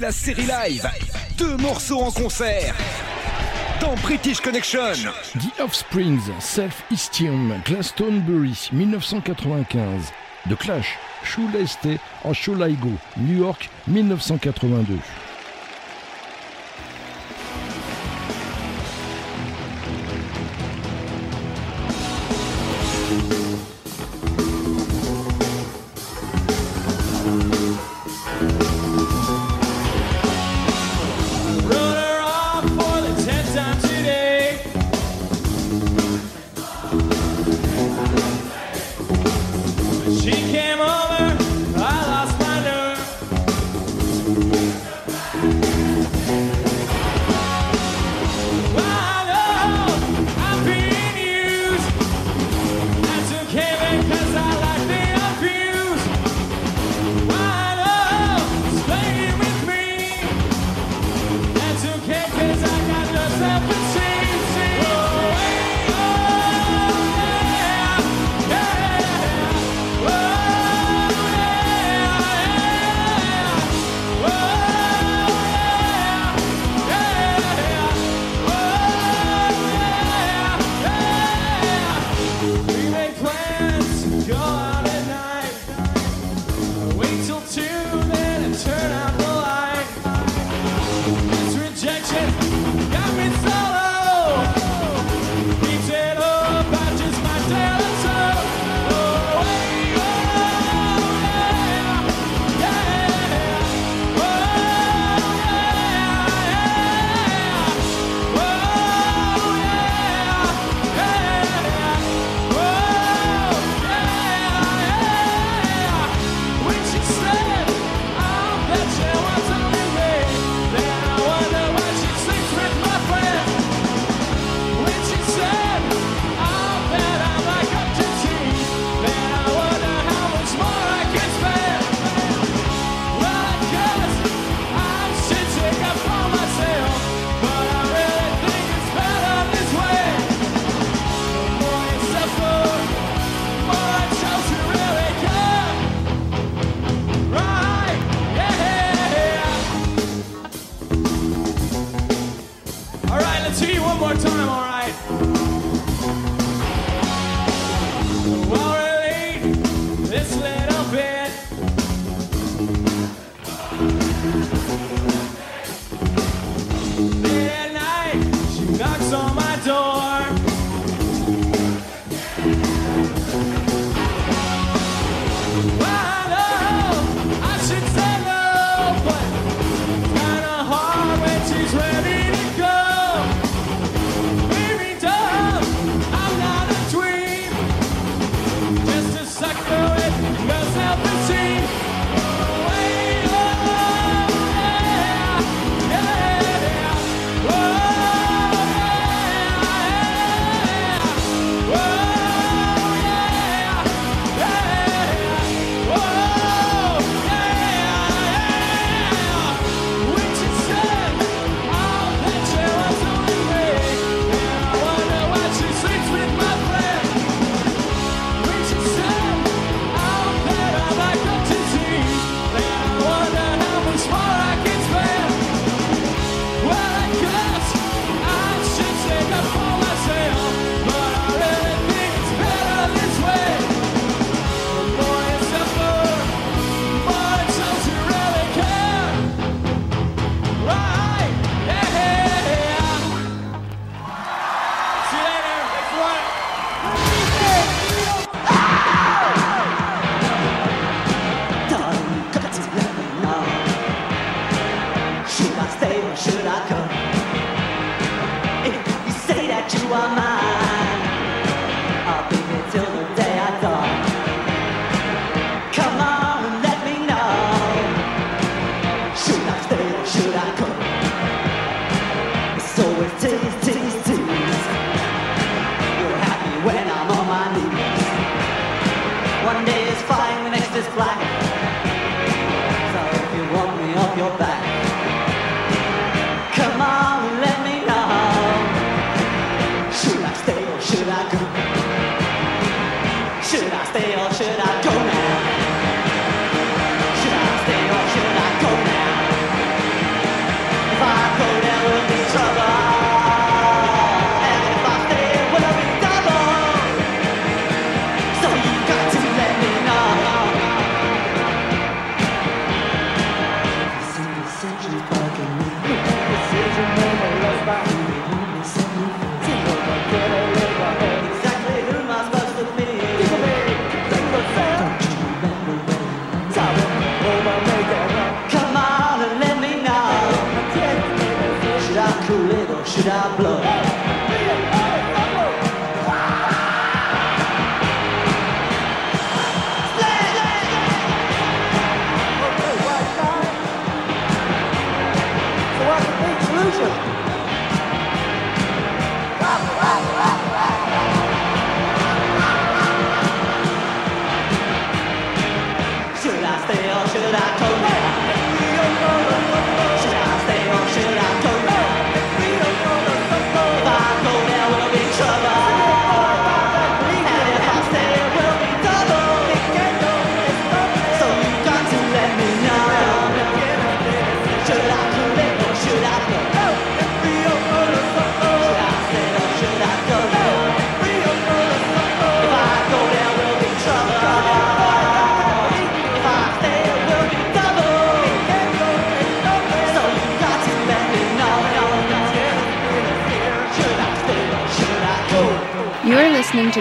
La série live. Deux morceaux en concert. Dans British Connection. The Offsprings, Self-Esteem, Glastonbury, 1995. The Clash, Stay en Should I Go, New York, 1982.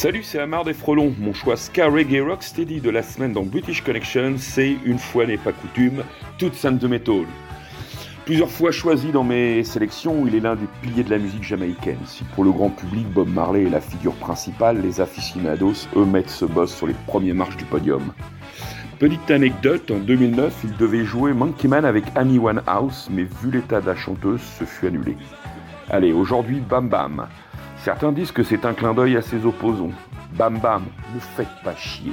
Salut, c'est Amar des Frelons. Mon choix ska reggae rocksteady de la semaine dans British Connection, c'est une fois n'est pas coutume, toute sainte de métal. Plusieurs fois choisi dans mes sélections, il est l'un des piliers de la musique jamaïcaine. Si pour le grand public, Bob Marley est la figure principale, les aficionados, eux, mettent ce boss sur les premiers marches du podium. Petite anecdote, en 2009, il devait jouer Monkey Man avec Amy House, mais vu l'état de la chanteuse, ce fut annulé. Allez, aujourd'hui, bam bam Certains disent que c'est un clin d'œil à ses opposants. Bam bam, ne faites pas chier.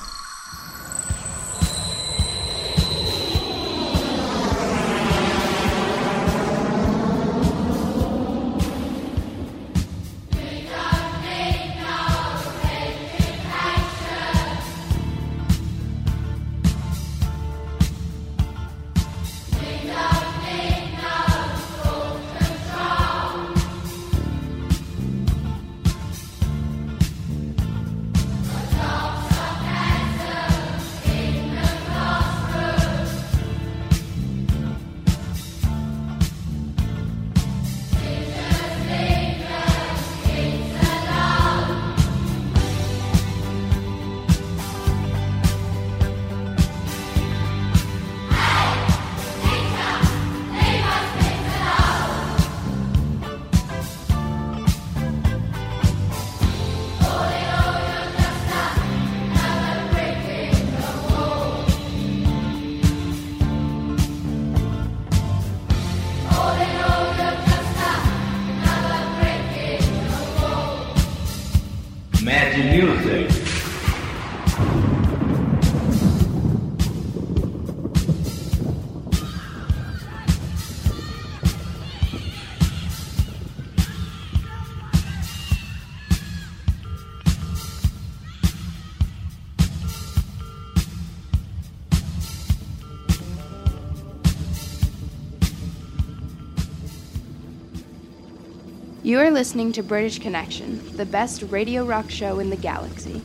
You are listening to British Connection, the best radio rock show in the galaxy.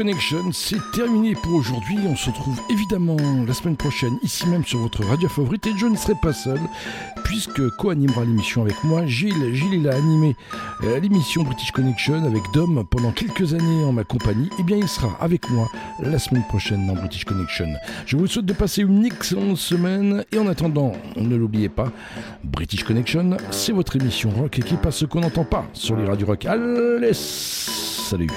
Connection, c'est terminé pour aujourd'hui. On se retrouve évidemment la semaine prochaine, ici même sur votre radio favorite. Et je ne serai pas seul, puisque co-animera l'émission avec moi Gilles. Gilles, il a animé euh, l'émission British Connection avec Dom pendant quelques années en ma compagnie. Et bien, il sera avec moi la semaine prochaine dans British Connection. Je vous souhaite de passer une excellente semaine. Et en attendant, ne l'oubliez pas, British Connection, c'est votre émission rock qui passe ce qu'on n'entend pas sur les radios rock. Allez, salut